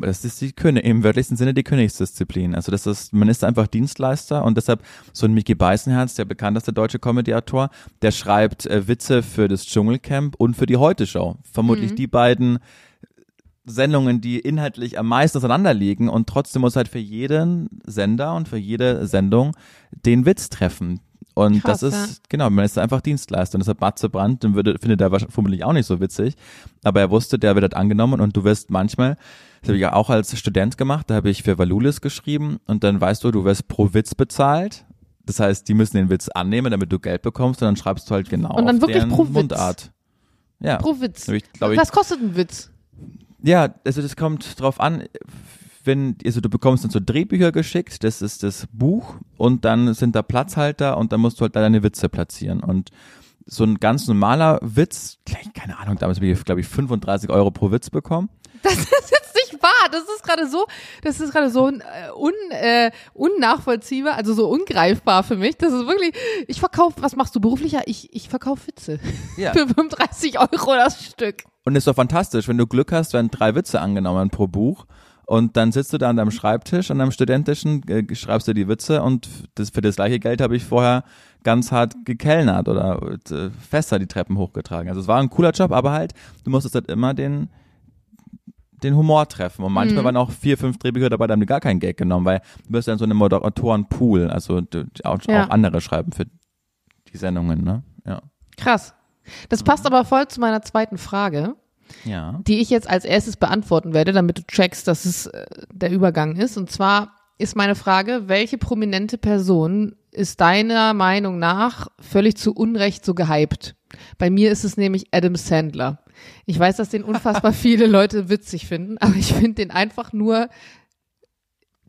S1: das ist die König, im wörtlichsten Sinne die Königsdisziplin. Also das ist, man ist einfach Dienstleister und deshalb so ein Mickey Beißenherz, der bekannteste deutsche Comedy-Autor, der schreibt äh, Witze für das Dschungelcamp und für die Heute-Show. Vermutlich
S2: Mhm.
S1: die beiden Sendungen, die inhaltlich am meisten auseinander liegen und trotzdem muss halt für jeden Sender und für jede Sendung den Witz treffen. Und
S2: Krass,
S1: das ist, genau, man ist einfach Dienstleister. Und deshalb Matze Brandt, den würde, findet er wahrscheinlich vermutlich auch nicht so witzig. Aber er wusste, der wird halt angenommen und du wirst manchmal, das habe ich ja auch als Student gemacht, da habe ich für Valulis geschrieben und dann weißt du, du wirst pro Witz bezahlt. Das heißt, die müssen den Witz annehmen, damit du Geld bekommst und dann schreibst du halt genau
S2: Und dann
S1: auf
S2: wirklich pro Witz?
S1: Mundart. Ja.
S2: Pro Witz.
S1: Ich, ich,
S2: Was kostet ein Witz?
S1: ja, also das kommt drauf an, wenn, also du bekommst dann so Drehbücher geschickt, das ist das Buch und dann sind da Platzhalter und dann musst du halt da deine Witze platzieren und so ein ganz normaler Witz, keine Ahnung, damals habe ich, glaube ich, 35 Euro pro Witz bekommen.
S2: Das ist jetzt wahr. Das ist gerade so, das ist gerade so äh, un, äh, unnachvollziehbar, also so ungreifbar für mich. Das ist wirklich, ich verkaufe, was machst du beruflicher? Ich, ich verkaufe Witze.
S1: Ja.
S2: Für 35 Euro das Stück.
S1: Und ist doch fantastisch, wenn du Glück hast, werden drei Witze angenommen pro Buch und dann sitzt du da an deinem Schreibtisch, an deinem studentischen, äh, schreibst du die Witze und das, für das gleiche Geld habe ich vorher ganz hart gekellnert oder äh, fester die Treppen hochgetragen. Also es war ein cooler Job, aber halt, du musstest halt immer den den Humor treffen. Und manchmal
S2: Mhm.
S1: waren auch vier, fünf Drehbücher dabei, da haben die gar kein Geld genommen, weil du bist ja in so einem Moderatorenpool, also auch,
S2: Ja.
S1: auch andere schreiben für die Sendungen, ne? Ja.
S2: Krass. Das passt aber voll zu meiner zweiten Frage,
S1: Ja.
S2: die ich jetzt als erstes beantworten werde, damit du checkst, dass es äh, der Übergang ist. Und zwar ist meine Frage, welche prominente Person ist deiner Meinung nach völlig zu Unrecht so gehypt? Bei mir ist es nämlich Adam Sandler. Ich weiß, dass den unfassbar viele Leute witzig finden, aber ich finde den einfach nur,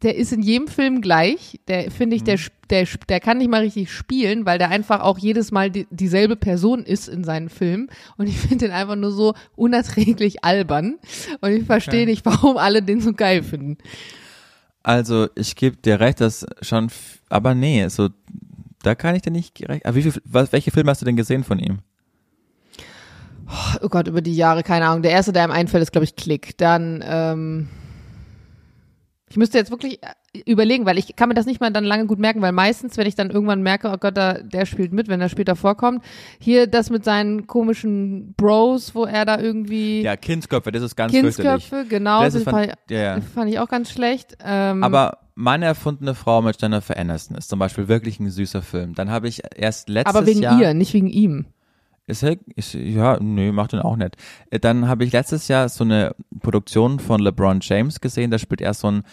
S2: der ist in jedem Film gleich. Der finde ich, der, sp- der, der kann nicht mal richtig spielen, weil der einfach auch jedes Mal die, dieselbe Person ist in seinen Filmen. Und ich finde den einfach nur so unerträglich albern. Und ich verstehe
S1: Okay.
S2: nicht, warum alle den so geil finden.
S1: Also ich gebe dir recht, dass schon, aber nee, so da kann ich dir nicht recht. Aber wie viel, was, welche Filme hast du denn gesehen von ihm?
S2: Oh Gott, über die Jahre, keine Ahnung. Der erste, der einem einfällt, ist, glaube ich, Klick. Dann, ähm, ich müsste jetzt wirklich äh, überlegen, weil ich kann mir das nicht mal dann lange gut merken, weil meistens, wenn ich dann irgendwann merke, oh Gott, da, der spielt mit, wenn er später vorkommt, hier das mit seinen komischen Bros, wo er da irgendwie
S1: Ja, Kindsköpfe, das ist ganz.
S2: Kindsköpfe, genau,
S1: Das
S2: das
S1: ist
S2: fand,
S1: fan- ja,
S2: fand ich auch ganz schlecht. Ähm,
S1: Aber meine erfundene Frau mit Jennifer Aniston ist zum Beispiel wirklich ein süßer Film. Dann habe ich erst letztes
S2: aber wegen
S1: Jahr.
S2: ihr, nicht wegen ihm.
S1: Ist er, ist, ja, nee, macht den auch nicht. Äh, Dann habe ich letztes Jahr so eine Produktion von LeBron James gesehen, da spielt er so ein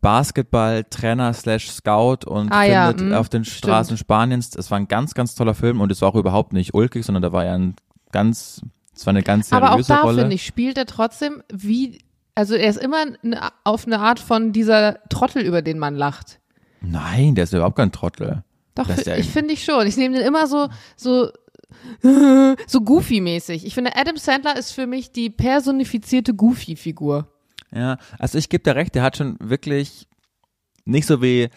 S1: Basketball-Trainer slash Scout und
S2: Ah ja,
S1: findet
S2: mm,
S1: auf den Straßen Spaniens. Es war ein ganz, ganz toller Film und es war auch überhaupt nicht ulkig, sondern da war ja ein ganz, es war eine ganz seriöse
S2: Aber auch da
S1: Rolle.
S2: finde ich, spielt er trotzdem wie, also er ist immer ne- auf eine Art von dieser Trottel, über den man lacht.
S1: Nein, der ist überhaupt kein Trottel.
S2: Doch,
S1: ja-
S2: ich finde ich schon. Ich nehme den immer so, so, so Goofy-mäßig. Ich finde, Adam Sandler ist für mich die personifizierte Goofy-Figur.
S1: Ja, also ich gebe dir recht, der hat schon wirklich nicht so wie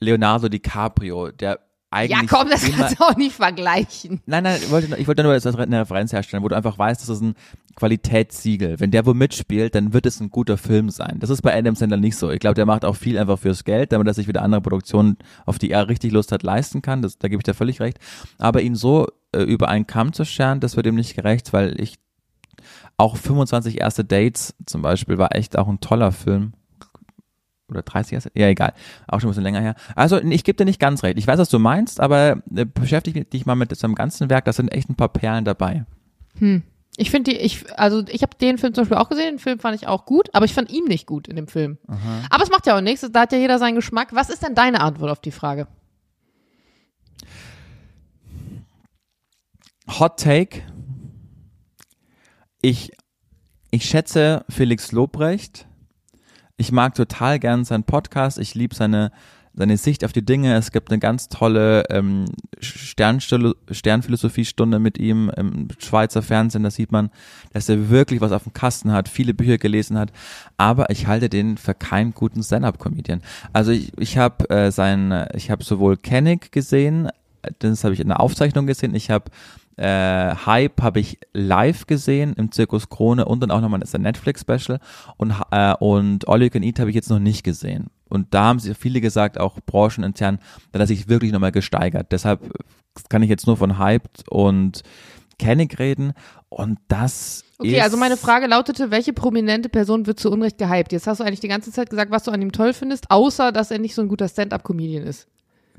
S1: Leonardo DiCaprio, der eigentlich
S2: Ja, komm, das kannst du auch nicht vergleichen.
S1: Nein, nein, ich wollte, ich wollte nur als eine Referenz herstellen, wo du einfach weißt, das ist ein Qualitätssiegel. Wenn der wo mitspielt, dann wird es ein guter Film sein. Das ist bei Adam Sandler nicht so. Ich glaube, der macht auch viel einfach fürs Geld, damit er sich wieder andere Produktionen, auf die er richtig Lust hat, leisten kann. Das, da gebe ich dir völlig recht. Aber ihn so äh, über einen Kamm zu scheren, das wird ihm nicht gerecht, weil ich auch 25 erste Dates zum Beispiel war echt auch ein toller Film. Oder 30 erste? Ja, egal. Auch schon ein bisschen länger her. Also, ich gebe dir nicht ganz recht. Ich weiß, was du meinst, aber äh, beschäftige dich mal mit seinem ganzen Werk. Da sind echt ein paar Perlen dabei.
S2: Ich finde die, ich, also ich habe den Film zum Beispiel auch gesehen, den Film fand ich auch gut, aber ich fand ihn nicht gut in dem Film. Aber es macht ja auch nichts, da hat ja jeder seinen Geschmack. Was ist denn deine Antwort auf die Frage?
S1: Hot Take. Ich, ich schätze Felix Lobrecht. Ich mag total gern seinen Podcast. Ich liebe seine, seine Sicht auf die Dinge. Es gibt eine ganz tolle ähm, Sternphilosophie-Stunde mit ihm im Schweizer Fernsehen. Da sieht man, dass er wirklich was auf dem Kasten hat, viele Bücher gelesen hat. Aber ich halte den für keinen guten Stand-up-Comedian. Also ich, ich habe äh, sein, ich habe sowohl Kennick gesehen, das habe ich in der Aufzeichnung gesehen. Ich habe äh, Hype habe ich live gesehen im Zirkus Krone und dann auch nochmal das Netflix-Special und, äh, und All You Can Eat habe ich jetzt noch nicht gesehen. Und da haben sie viele gesagt, auch branchenintern, da hat sich wirklich nochmal gesteigert. Deshalb kann ich jetzt nur von Hyped und Kennick reden und das
S2: Okay, also meine Frage lautete, welche prominente Person wird zu Unrecht gehypt? Jetzt hast du eigentlich die ganze Zeit gesagt, was du an ihm toll findest, außer dass er nicht so ein guter Stand-up-Comedian ist.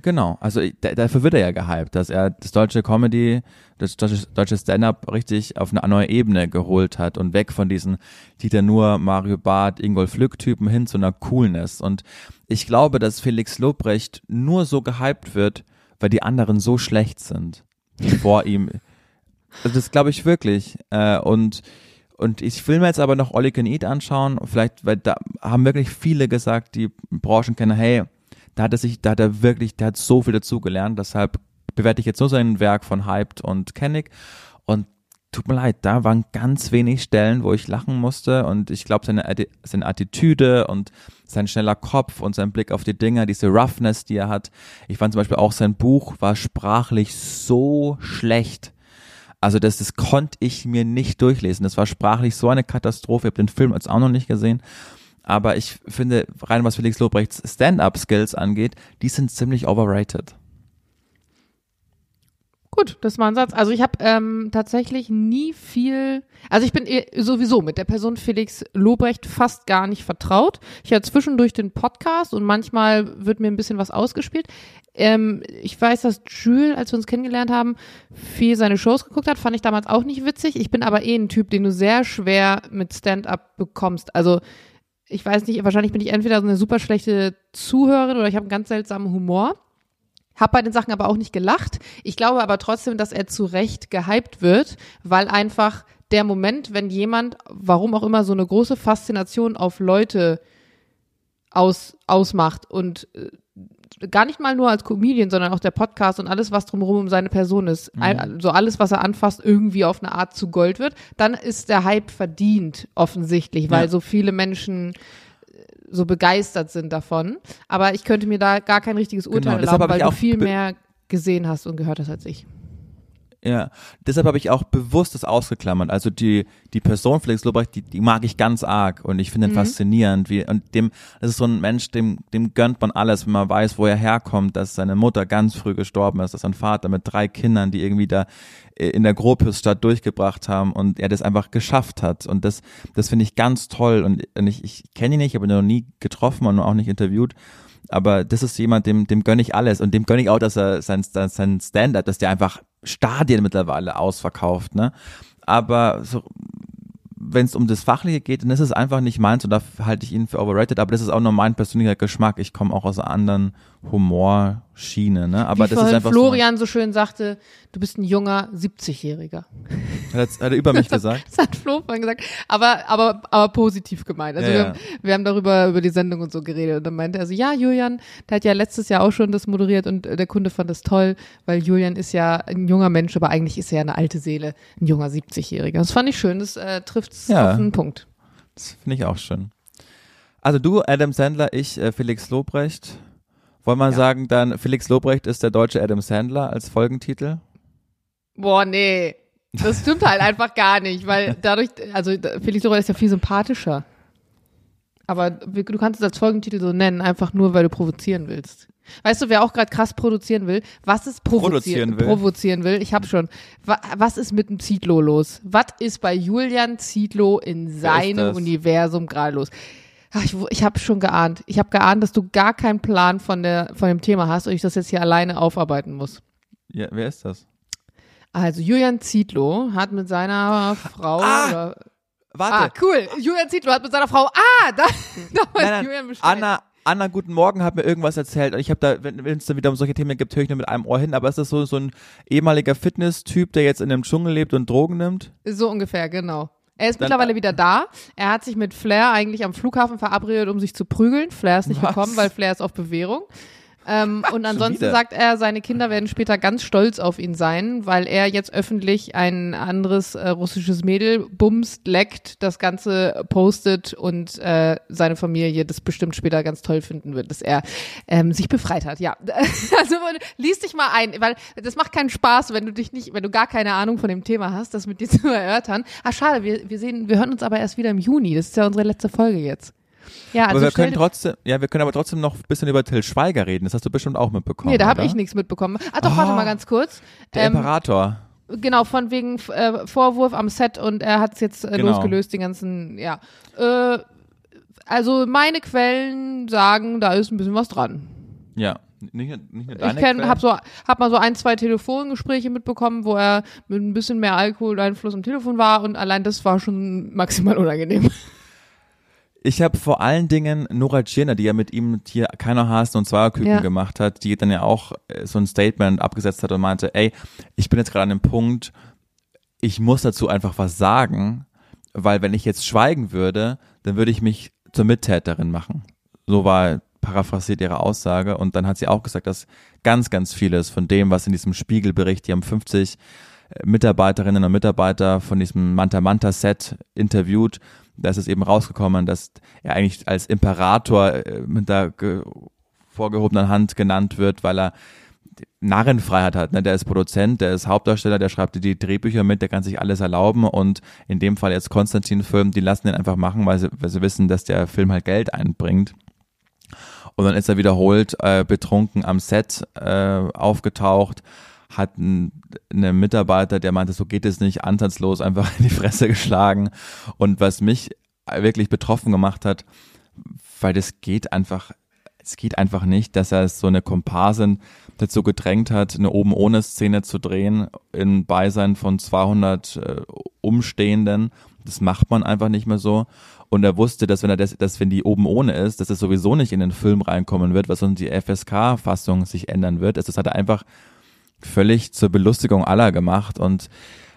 S1: Genau, also da- dafür wird er ja gehypt, dass er das deutsche Comedy, das deutsche, Stand-up richtig auf eine neue Ebene geholt hat und weg von diesen Dieter Nuhr, Mario Barth, Ingolf Lück-Typen hin zu einer Coolness. Und ich glaube, dass Felix Lobrecht nur so gehypt wird, weil die anderen so schlecht sind, vor ihm. Also das glaube ich wirklich. Äh, und und ich will mir jetzt aber noch All You Can Eat anschauen, vielleicht, weil da haben wirklich viele gesagt, die Branchenkenner, hey, da hat er sich, da hat er wirklich, der hat so viel dazugelernt, deshalb bewerte ich jetzt nur sein Werk von Hyped und Kennig und tut mir leid, da waren ganz wenig Stellen, wo ich lachen musste und ich glaube, seine, seine Attitüde und sein schneller Kopf und sein Blick auf die Dinge, diese Roughness, die er hat. Ich fand zum Beispiel auch sein Buch war sprachlich so schlecht. Also das, das konnte ich mir nicht durchlesen. Das war sprachlich so eine Katastrophe. Ich habe den Film jetzt auch noch nicht gesehen. Aber ich finde, rein was Felix Lobrechts Stand-up-Skills angeht, die sind ziemlich overrated.
S2: Gut, das war ein Satz. Also ich habe ähm, tatsächlich nie viel, also ich bin eh sowieso mit der Person Felix Lobrecht fast gar nicht vertraut. Ich höre zwischendurch den Podcast und manchmal wird mir ein bisschen was ausgespielt. Ähm, ich weiß, dass Jules, als wir uns kennengelernt haben, viel seine Shows geguckt hat, fand ich damals auch nicht witzig. Ich bin aber eh ein Typ, den du sehr schwer mit Stand-up bekommst. Also ich weiß nicht, wahrscheinlich bin ich entweder so eine super schlechte Zuhörerin oder ich habe einen ganz seltsamen Humor. Hab bei den Sachen aber auch nicht gelacht. Ich glaube aber trotzdem, dass er zu Recht gehypt wird, weil einfach der Moment, wenn jemand, warum auch immer, so eine große Faszination auf Leute aus, ausmacht und äh, gar nicht mal nur als Comedian, sondern auch der Podcast und alles, was drumherum um seine Person ist, ein, so alles, was er anfasst, irgendwie auf eine Art zu Gold wird, dann ist der Hype verdient, offensichtlich, weil
S1: Ja.
S2: so viele Menschen so begeistert sind davon. Aber ich könnte mir da gar kein richtiges Urteil
S1: Genau,
S2: erlauben, weil du viel mehr gesehen hast und gehört hast als ich.
S1: Ja, deshalb habe ich auch bewusst das ausgeklammert. Also die, die Person Felix Lobrecht, die, die mag ich ganz arg und ich finde ihn
S2: Mhm.
S1: faszinierend. Wie, und dem, das ist so ein Mensch, dem, dem gönnt man alles, wenn man weiß, wo er herkommt, dass seine Mutter ganz früh gestorben ist, dass sein Vater mit drei Kindern, die irgendwie da äh, in der Gropiusstadt durchgebracht haben und er das einfach geschafft hat. Und das, das finde ich ganz toll. Und, und ich, ich kenne ihn nicht, habe ihn noch nie getroffen und auch nicht interviewt. Aber das ist jemand, dem, dem gönne ich alles und dem gönne ich auch, dass er sein, sein Stand-up, dass der einfach Stadien mittlerweile ausverkauft, ne? Aber so, wenn es um das Fachliche geht, dann ist es einfach nicht meins und da halte ich ihn für overrated, aber das ist auch nur mein persönlicher Geschmack. Ich komme auch aus anderen Humorschiene, ne? Aber
S2: Wie
S1: das ist einfach
S2: Florian so schön sagte, du bist ein junger 70-Jähriger.
S1: so. Hat, er- hat er über mich gesagt?
S2: Das hat Flo vorhin gesagt, aber, aber, aber positiv gemeint. Also
S1: Ja,
S2: wir, haben, wir haben darüber, über die Sendung und so geredet und dann meinte er so, ja, Julian, der hat ja letztes Jahr auch schon das moderiert und äh, der Kunde fand das toll, weil Julian ist ja ein junger Mensch, aber eigentlich ist er ja eine alte Seele, ein junger 70-Jähriger. Das fand ich schön, das äh, trifft es
S1: Ja.
S2: auf den Punkt.
S1: Das finde ich auch schön. Also du, Adam Sandler, ich, äh, Felix Lobrecht. Wollen wir
S2: Ja.
S1: sagen dann, Felix Lobrecht ist der deutsche Adam Sandler als Folgentitel?
S2: Boah, nee. Das stimmt halt einfach gar nicht, weil dadurch, also Felix Lobrecht ist ja viel sympathischer. Aber du kannst es als Folgentitel so nennen, einfach nur, weil du provozieren willst. Weißt du, wer auch gerade krass produzieren will? Was ist provozieren,
S1: will.
S2: provozieren will? Ich hab schon. Wa was ist mit dem Zietlow los? Was ist bei Julian Zietlow in seinem? Universum gerade los? Ach, ich, ich habe schon geahnt. Ich habe geahnt, dass du gar keinen Plan von, der, von dem Thema hast und ich das jetzt hier alleine aufarbeiten muss.
S1: Ja, wer ist das?
S2: Also Julian Zietlow hat mit seiner Frau
S1: Ah,
S2: oder,
S1: Warte,
S2: ah cool, Julian Zietlow hat mit seiner Frau ah da, da
S1: Nein, nein,
S2: Julian Bescheid.
S1: Anna, Anna, guten Morgen, hat mir irgendwas erzählt. Und ich habe da, wenn wenn es dann wieder um solche Themen gibt, höre ich nur mit einem Ohr hin. Aber ist das so, so ein ehemaliger Fitness-Typ, der jetzt in einem Dschungel lebt und Drogen nimmt?
S2: so ungefähr genau. Er ist
S1: Dann-
S2: mittlerweile wieder da. Er hat sich mit Flair eigentlich am Flughafen verabredet, um sich zu prügeln. Flair ist nicht
S1: Was?
S2: gekommen, weil Flair ist auf Bewährung. Ähm, und ansonsten sagt er, seine Kinder werden später ganz stolz auf ihn sein, weil er jetzt öffentlich ein anderes äh, russisches Mädel bumst, leckt, das Ganze postet und äh, seine Familie das bestimmt später ganz toll finden wird, dass er ähm, sich befreit hat. Ja, also lies dich mal ein, weil das macht keinen Spaß, wenn du dich nicht, wenn du gar keine Ahnung von dem Thema hast, das mit dir zu erörtern. Ah, schade, wir, wir sehen, wir hören uns aber erst wieder im Juni. Das ist ja unsere letzte Folge jetzt. Ja, also
S1: aber wir können trotzdem, ja, wir können aber trotzdem noch ein bisschen über Till Schweiger reden. Das hast du bestimmt auch mitbekommen.
S2: Nee, da habe ich nichts mitbekommen. Ah, doch, warte
S1: Oh,
S2: mal ganz kurz.
S1: Der
S2: Ähm,
S1: Imperator.
S2: Genau, von wegen äh, Vorwurf am Set und er hat es jetzt äh,
S1: Genau.
S2: losgelöst, den ganzen, ja. Äh, also meine Quellen sagen, da ist ein bisschen was dran.
S1: Ja, Nicht, nicht
S2: Ich kenn, hab so, hab mal so ein, zwei Telefongespräche mitbekommen, wo er mit ein bisschen mehr Alkoholeinfluss am Telefon war und allein das war schon maximal unangenehm.
S1: Ich habe vor allen Dingen Nora Tschirner, die ja mit ihm hier keiner Hasen und Zweierküken
S2: Ja.
S1: gemacht hat, die dann ja auch äh, so ein Statement abgesetzt hat und meinte, ey, ich bin jetzt gerade an dem Punkt, ich muss dazu einfach was sagen, weil wenn ich jetzt schweigen würde, dann würde ich mich zur Mittäterin machen. So war paraphrasiert ihre Aussage und dann hat sie auch gesagt, dass ganz, ganz vieles von dem, was in diesem Spiegelbericht, die haben 50 Mitarbeiterinnen und Mitarbeiter von diesem Manta Manta Set interviewt, da ist es eben rausgekommen, dass er eigentlich als Imperator äh, mit der ge vorgehobenen Hand genannt wird, weil er Narrenfreiheit hat. Ne? Der ist Produzent, der ist Hauptdarsteller, der schreibt die Drehbücher mit, der kann sich alles erlauben und in dem Fall jetzt Konstantin-Film, die lassen den einfach machen, weil sie, weil sie wissen, dass der Film halt Geld einbringt. Und dann ist er wiederholt äh, betrunken am Set äh, aufgetaucht, hat einen, einen Mitarbeiter, der meinte, so geht es nicht, ansatzlos einfach in die Fresse geschlagen. Und was mich wirklich betroffen gemacht hat, weil das geht einfach, es geht einfach nicht, dass er so eine Komparsin dazu gedrängt hat, eine oben ohne Szene zu drehen in Beisein von 200 äh, Umstehenden. Das macht man einfach nicht mehr so. Und er wusste, dass wenn er das, dass wenn die oben ohne ist, dass es sowieso nicht in den Film reinkommen wird, was sonst die FSK-Fassung sich ändern wird. Also das hat er einfach völlig zur Belustigung aller gemacht und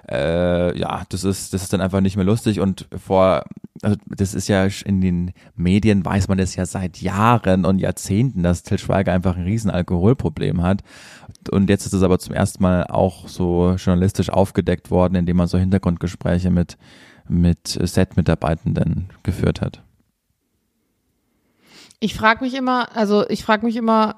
S1: äh, ja, das ist, das ist dann einfach nicht mehr lustig und vor, also das ist ja in den Medien weiß man das ja seit Jahren und Jahrzehnten, dass Till Schweiger einfach ein riesen Alkoholproblem hat und jetzt ist es aber zum ersten Mal auch so journalistisch aufgedeckt worden, indem man so Hintergrundgespräche mit mit Set-Mitarbeitenden geführt hat.
S2: Ich frage mich immer, also ich frage mich immer,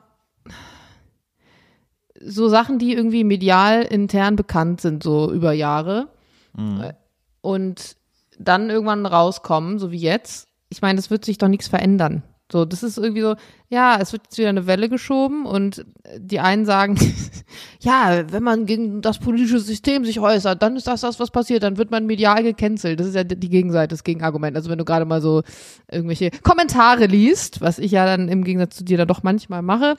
S2: so Sachen, die irgendwie medial intern bekannt sind, so über Jahre äh, und dann irgendwann rauskommen, so wie jetzt. Ich meine, das wird sich doch nichts verändern. So, das ist irgendwie so, ja, es wird jetzt wieder eine Welle geschoben und die einen sagen, ja, wenn man gegen das politische System sich äußert, dann ist das das, was passiert, dann wird man medial gecancelt. Das ist ja die Gegenseite, das Gegenargument. Also wenn du gerade mal so irgendwelche Kommentare liest, was ich ja dann im Gegensatz zu dir dann doch manchmal mache,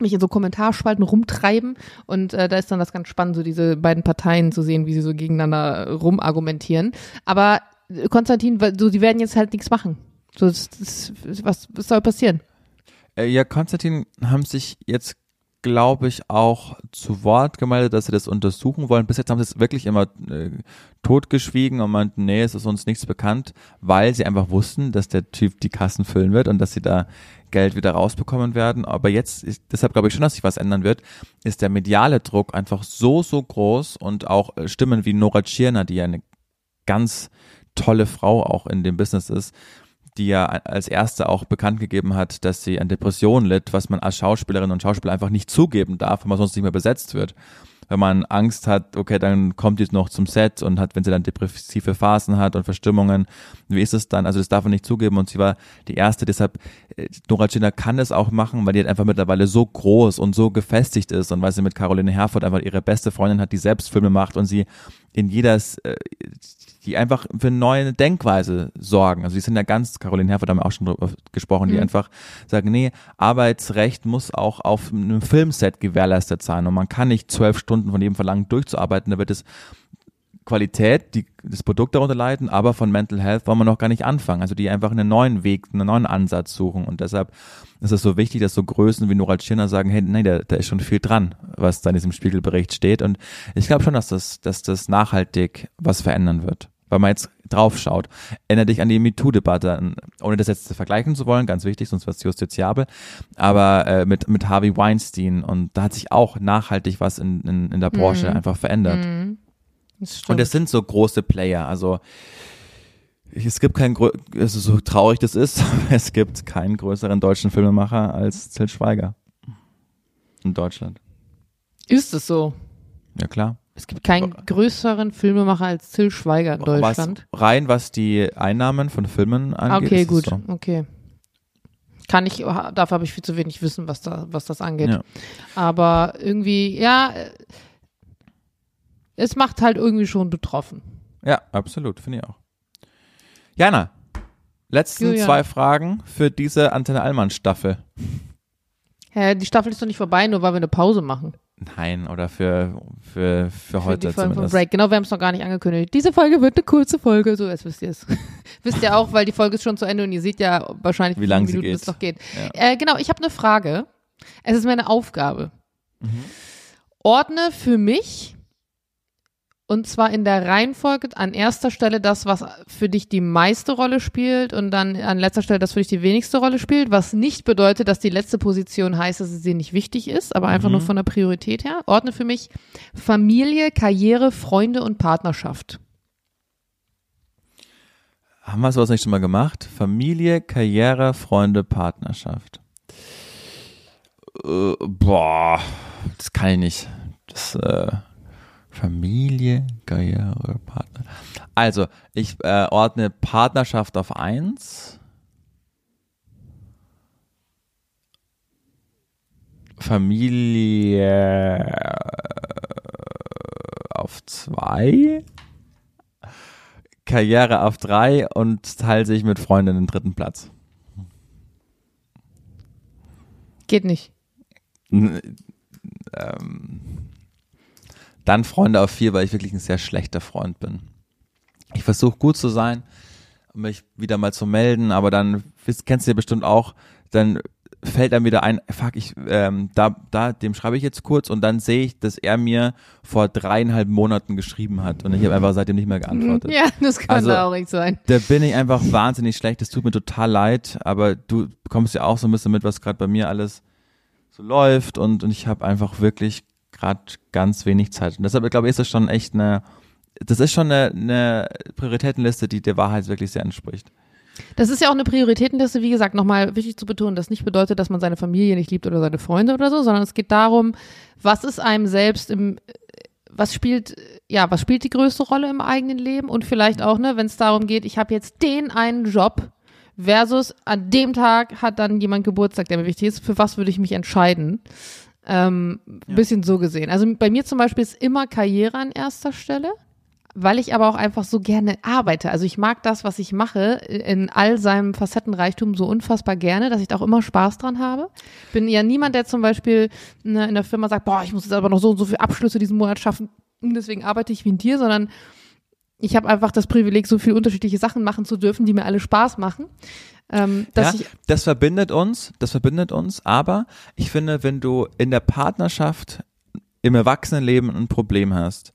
S2: mich in so Kommentarspalten rumtreiben und äh, da ist dann das ganz spannend, so diese beiden Parteien zu sehen, wie sie so gegeneinander rumargumentieren. Aber äh, Konstantin, so, die werden jetzt halt nichts machen. So, das, das, was, was soll passieren?
S1: Äh, ja, Konstantin haben sich jetzt, glaube ich, auch zu Wort gemeldet, dass sie das untersuchen wollen. Bis jetzt haben sie es wirklich immer äh, totgeschwiegen und meinten, nee, es ist uns nichts bekannt, weil sie einfach wussten, dass der Typ die Kassen füllen wird und dass sie da Geld wieder rausbekommen werden. Aber jetzt, ist, deshalb glaube ich schon, dass sich was ändern wird, ist der mediale Druck einfach so, so groß und auch äh, Stimmen wie Nora Tschirner, die ja eine ganz tolle Frau auch in dem Business ist, die ja als erste auch bekannt gegeben hat, dass sie an Depressionen litt, was man als Schauspielerin und Schauspieler einfach nicht zugeben darf, weil man sonst nicht mehr besetzt wird. Wenn man Angst hat, okay, dann kommt die noch zum Set und hat, wenn sie dann depressive Phasen hat und Verstimmungen, wie ist es dann? Also das darf man nicht zugeben und sie war die erste, deshalb äh, Nora Tschirner kann das auch machen, weil die halt einfach mittlerweile so groß und so gefestigt ist und weil sie mit Caroline Herford einfach ihre beste Freundin hat, die selbst Filme macht und sie in jeder äh, die einfach für eine neue Denkweise sorgen. Also die sind ja ganz, Caroline Herford haben wir auch schon drüber gesprochen, die
S2: Mhm.
S1: einfach sagen, nee, Arbeitsrecht muss auch auf einem Filmset gewährleistet sein und man kann nicht zwölf Stunden von jedem verlangen durchzuarbeiten, da wird es Qualität, die, das Produkt darunter leiden, aber von Mental Health wollen wir noch gar nicht anfangen. Also die einfach einen neuen Weg, einen neuen Ansatz suchen und deshalb ist es so wichtig, dass so Größen wie Nora Tschirner sagen, hey, nee, da, da ist schon viel dran, was da in diesem Spiegelbericht steht und ich glaube schon, dass das, dass das nachhaltig was verändern wird. Weil man jetzt drauf schaut. Erinnere dich an die MeToo-Debatte, ohne das jetzt vergleichen zu wollen, ganz wichtig, sonst wird es justiziabel, aber äh, mit, mit Harvey Weinstein und da hat sich auch nachhaltig was in, in, in der Branche
S2: Mhm.
S1: einfach verändert.
S2: Mhm. Das.
S1: Und es sind so große Player, also es gibt keinen, also so traurig das ist, es gibt keinen größeren deutschen Filmemacher als Till Schweiger in Deutschland.
S2: ist es so?
S1: Ja klar.
S2: Es gibt keinen größeren Filmemacher als Till Schweiger in Deutschland.
S1: Was, rein was die Einnahmen von Filmen angeht.
S2: Okay, gut,
S1: So.
S2: okay. Kann ich, dafür habe ich viel zu wenig Wissen, was da, was das angeht.
S1: Ja.
S2: Aber irgendwie, ja, es macht halt irgendwie schon betroffen.
S1: ja, absolut, finde ich auch. Jana, letzten
S2: Julian.
S1: zwei Fragen für diese Antenne Allmann Staffel.
S2: Hä, die Staffel ist doch nicht vorbei, nur weil wir eine Pause machen.
S1: Nein, oder für, für, für,
S2: Für
S1: heute
S2: die Folge
S1: zumindest.
S2: Break. Genau, wir haben es noch gar nicht angekündigt. Diese Folge wird eine kurze Folge. So, jetzt wisst ihr es. wisst ihr auch, weil die Folge ist schon zu Ende und ihr seht ja wahrscheinlich,
S1: Wie lang
S2: viele
S1: sie
S2: Minuten
S1: geht.
S2: es noch geht.
S1: Ja.
S2: Äh, genau, ich habe eine Frage. Es ist meine Aufgabe.
S1: Mhm.
S2: Ordne für mich und zwar in der Reihenfolge an erster Stelle das, was für dich die meiste Rolle spielt und dann an letzter Stelle das für dich die wenigste Rolle spielt, was nicht bedeutet, dass die letzte Position heißt, dass sie nicht wichtig ist, aber einfach
S1: Mhm.
S2: nur von der Priorität her. Ordne für mich Familie, Karriere, Freunde und Partnerschaft.
S1: Haben wir sowas nicht schon mal gemacht? Familie, Karriere, Freunde, Partnerschaft. Äh, boah, das kann ich nicht. Das, äh, Familie, Karriere, Partner. Also, ich äh, ordne Partnerschaft auf eins. Familie äh, auf zwei. Karriere auf drei und teile sich mit Freunden den dritten Platz.
S2: Geht nicht.
S1: N- ähm, dann Freunde auf vier, weil ich wirklich ein sehr schlechter Freund bin. Ich versuche gut zu sein, um mich wieder mal zu melden, aber dann, kennst du ja bestimmt auch, dann fällt einem wieder ein, fuck, ich, ähm, da, da, dem schreibe ich jetzt kurz und dann sehe ich, dass er mir vor dreieinhalb Monaten geschrieben hat und ich habe einfach seitdem nicht mehr geantwortet.
S2: Ja, das kann
S1: Also-
S2: traurig sein.
S1: Da bin ich einfach wahnsinnig schlecht. Es tut mir total leid, aber du bekommst ja auch so ein bisschen mit, was gerade bei mir alles so läuft und, und ich habe einfach wirklich gerade ganz wenig Zeit. Und deshalb glaube ich, ist das schon echt eine, das ist schon eine, eine Prioritätenliste, die der Wahrheit wirklich sehr entspricht.
S2: Das ist ja auch eine Prioritätenliste, wie gesagt, nochmal wichtig zu betonen, das nicht bedeutet, dass man seine Familie nicht liebt oder seine Freunde oder so, sondern es geht darum, was ist einem selbst im, was spielt, ja, was spielt die größte Rolle im eigenen Leben und vielleicht auch, ne, wenn es darum geht, ich habe jetzt den einen Job versus an dem Tag hat dann jemand Geburtstag, der mir wichtig ist, für was würde ich mich entscheiden? Ähm,
S1: Ja.
S2: Bisschen so gesehen. Also bei mir zum Beispiel ist immer Karriere an erster Stelle weil ich aber auch einfach so gerne arbeite. Also ich mag das, was ich mache, in all seinem Facettenreichtum so unfassbar gerne, dass ich da auch immer Spaß dran habe. Bin ja niemand, der zum Beispiel ne, in der Firma sagt, boah, ich muss jetzt aber noch so und so viele Abschlüsse diesen Monat schaffen, und deswegen arbeite ich wie ein Tier, sondern ich habe einfach das Privileg, so viele unterschiedliche Sachen machen zu dürfen, die mir alle Spaß machen. Ähm, dass
S1: ja,
S2: ich,
S1: das verbindet uns, das verbindet uns, aber ich finde, wenn du in der Partnerschaft im Erwachsenenleben ein Problem hast,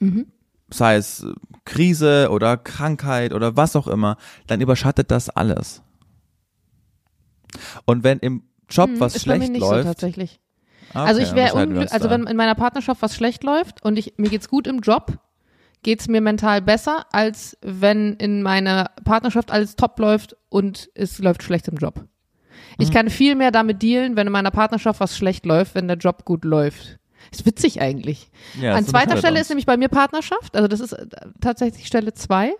S2: mhm.
S1: sei es äh, Krise oder Krankheit oder was auch immer, dann überschattet das alles. Und wenn im Job
S2: Hm,
S1: was
S2: ist bei mir
S1: schlecht
S2: nicht so
S1: läuft,
S2: tatsächlich.
S1: Ah,
S2: also
S1: okay,
S2: ich wäre
S1: uns
S2: also wenn in meiner Partnerschaft was schlecht läuft und ich, mir geht's gut im Job, geht's mir mental besser, als wenn in meiner Partnerschaft alles top läuft und es läuft schlecht im Job. Ich
S1: Mhm.
S2: kann viel mehr damit dealen, wenn in meiner Partnerschaft was schlecht läuft, wenn der Job gut läuft. Ist witzig eigentlich.
S1: ja,
S2: An zweiter Stelle ist nämlich bei mir Partnerschaft. Also das ist äh, tatsächlich Stelle zwei.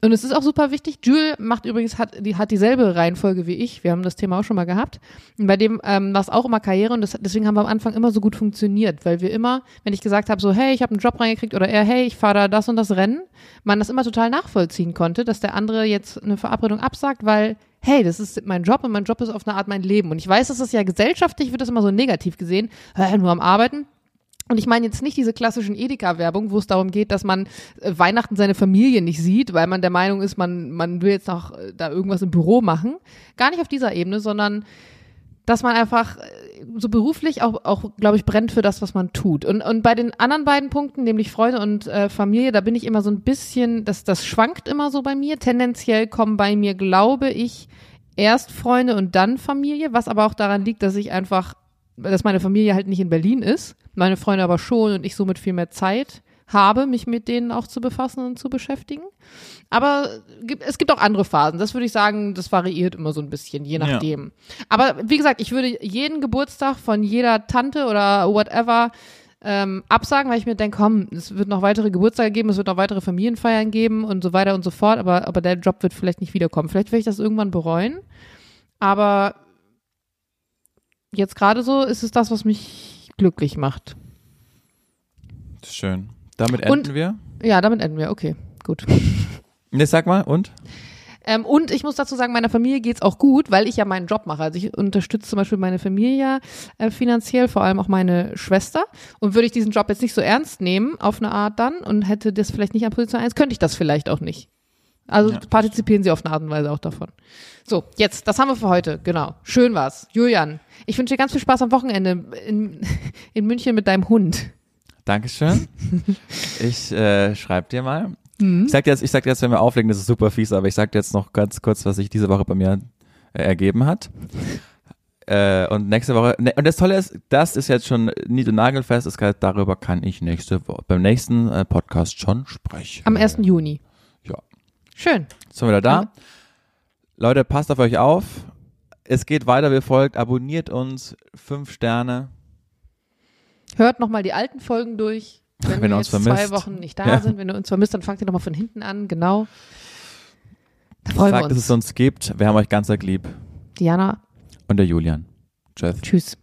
S2: Und es ist auch super wichtig. Jules macht übrigens, hat, die, hat dieselbe Reihenfolge wie ich. Wir haben das Thema auch schon mal gehabt. Und bei dem ähm, war es auch immer Karriere und das, deswegen haben wir am Anfang immer so gut funktioniert, weil wir immer, wenn ich gesagt habe, so, hey, ich habe einen Job reingekriegt oder er, hey, ich fahre da das und das Rennen, man das immer total nachvollziehen konnte, dass der andere jetzt eine Verabredung absagt, weil hey, das ist mein Job und mein Job ist auf eine Art mein Leben. Und ich weiß, dass das ja gesellschaftlich wird das immer so negativ gesehen, äh, nur am Arbeiten. Und ich meine jetzt nicht diese klassischen Edeka-Werbung, wo es darum geht, dass man äh, Weihnachten seine Familie nicht sieht, weil man der Meinung ist, man, man will jetzt noch äh, da irgendwas im Büro machen. Gar nicht auf dieser Ebene, sondern dass man einfach äh, so beruflich auch, auch glaube ich, brennt für das, was man tut. Und, und bei den anderen beiden Punkten, nämlich Freunde und äh, Familie, da bin ich immer so ein bisschen, das, das schwankt immer so bei mir. Tendenziell kommen bei mir, glaube ich, erst Freunde und dann Familie, was aber auch daran liegt, dass ich einfach, dass meine Familie halt nicht in Berlin ist, meine Freunde aber schon und ich somit viel mehr Zeit habe, mich mit denen auch zu befassen und zu beschäftigen. Aber es gibt auch andere Phasen. Das würde ich sagen, das variiert immer so ein bisschen, je
S1: Ja.
S2: nachdem. Aber wie gesagt, ich würde jeden Geburtstag von jeder Tante oder whatever ähm, absagen, weil ich mir denke, komm, es wird noch weitere Geburtstage geben, es wird noch weitere Familienfeiern geben und so weiter und so fort, aber, aber der Job wird vielleicht nicht wiederkommen. Vielleicht werde ich das irgendwann bereuen. Aber jetzt gerade so ist es das, was mich glücklich macht.
S1: Schön. Damit enden
S2: Und-
S1: wir.
S2: Ja, damit enden wir. Okay, gut.
S1: Ne, sag mal, und?
S2: Ähm, und ich muss dazu sagen, meiner Familie geht's auch gut, weil ich ja meinen Job mache. Also ich unterstütze zum Beispiel meine Familie ja äh, finanziell, vor allem auch meine Schwester. Und würde ich diesen Job jetzt nicht so ernst nehmen, auf eine Art dann, und hätte das vielleicht nicht an Position 1, könnte ich das vielleicht auch nicht. Also
S1: Ja,
S2: partizipieren sie auf eine Art und Weise auch davon. So, jetzt, das haben wir für heute, genau. Schön war's. Julian, ich wünsche dir ganz viel Spaß am Wochenende in, in München mit deinem Hund.
S1: Dankeschön. Ich äh, schreib dir mal.
S2: Mhm.
S1: Ich sag dir jetzt, ich sag dir jetzt, wenn wir auflegen, das ist super fies, aber ich sag dir jetzt noch ganz kurz, was sich diese Woche bei mir äh, ergeben hat. Äh, und nächste Woche, ne, und das Tolle ist, das ist jetzt schon nied- und nagelfest, das kann, darüber kann ich nächste Woche, beim nächsten äh, Podcast schon sprechen.
S2: Am 1. Juni.
S1: Ja.
S2: Schön.
S1: Sind wir wieder da? Leute, passt auf euch auf. Es geht weiter wie folgt. Abonniert uns. Fünf Sterne.
S2: Hört nochmal die alten Folgen durch. Wenn,
S1: Wenn
S2: wir
S1: ihr uns
S2: jetzt
S1: vermisst.
S2: zwei Wochen nicht da
S1: Ja.
S2: sind, wenn ihr uns vermisst, dann fangt ihr nochmal von hinten an, genau. Da freuen
S1: Sagt,
S2: wir
S1: dass
S2: uns.
S1: es uns gibt. Wir haben euch ganz arg lieb.
S2: Diana,
S1: Und der Julian. Tschüss.
S2: tschüss.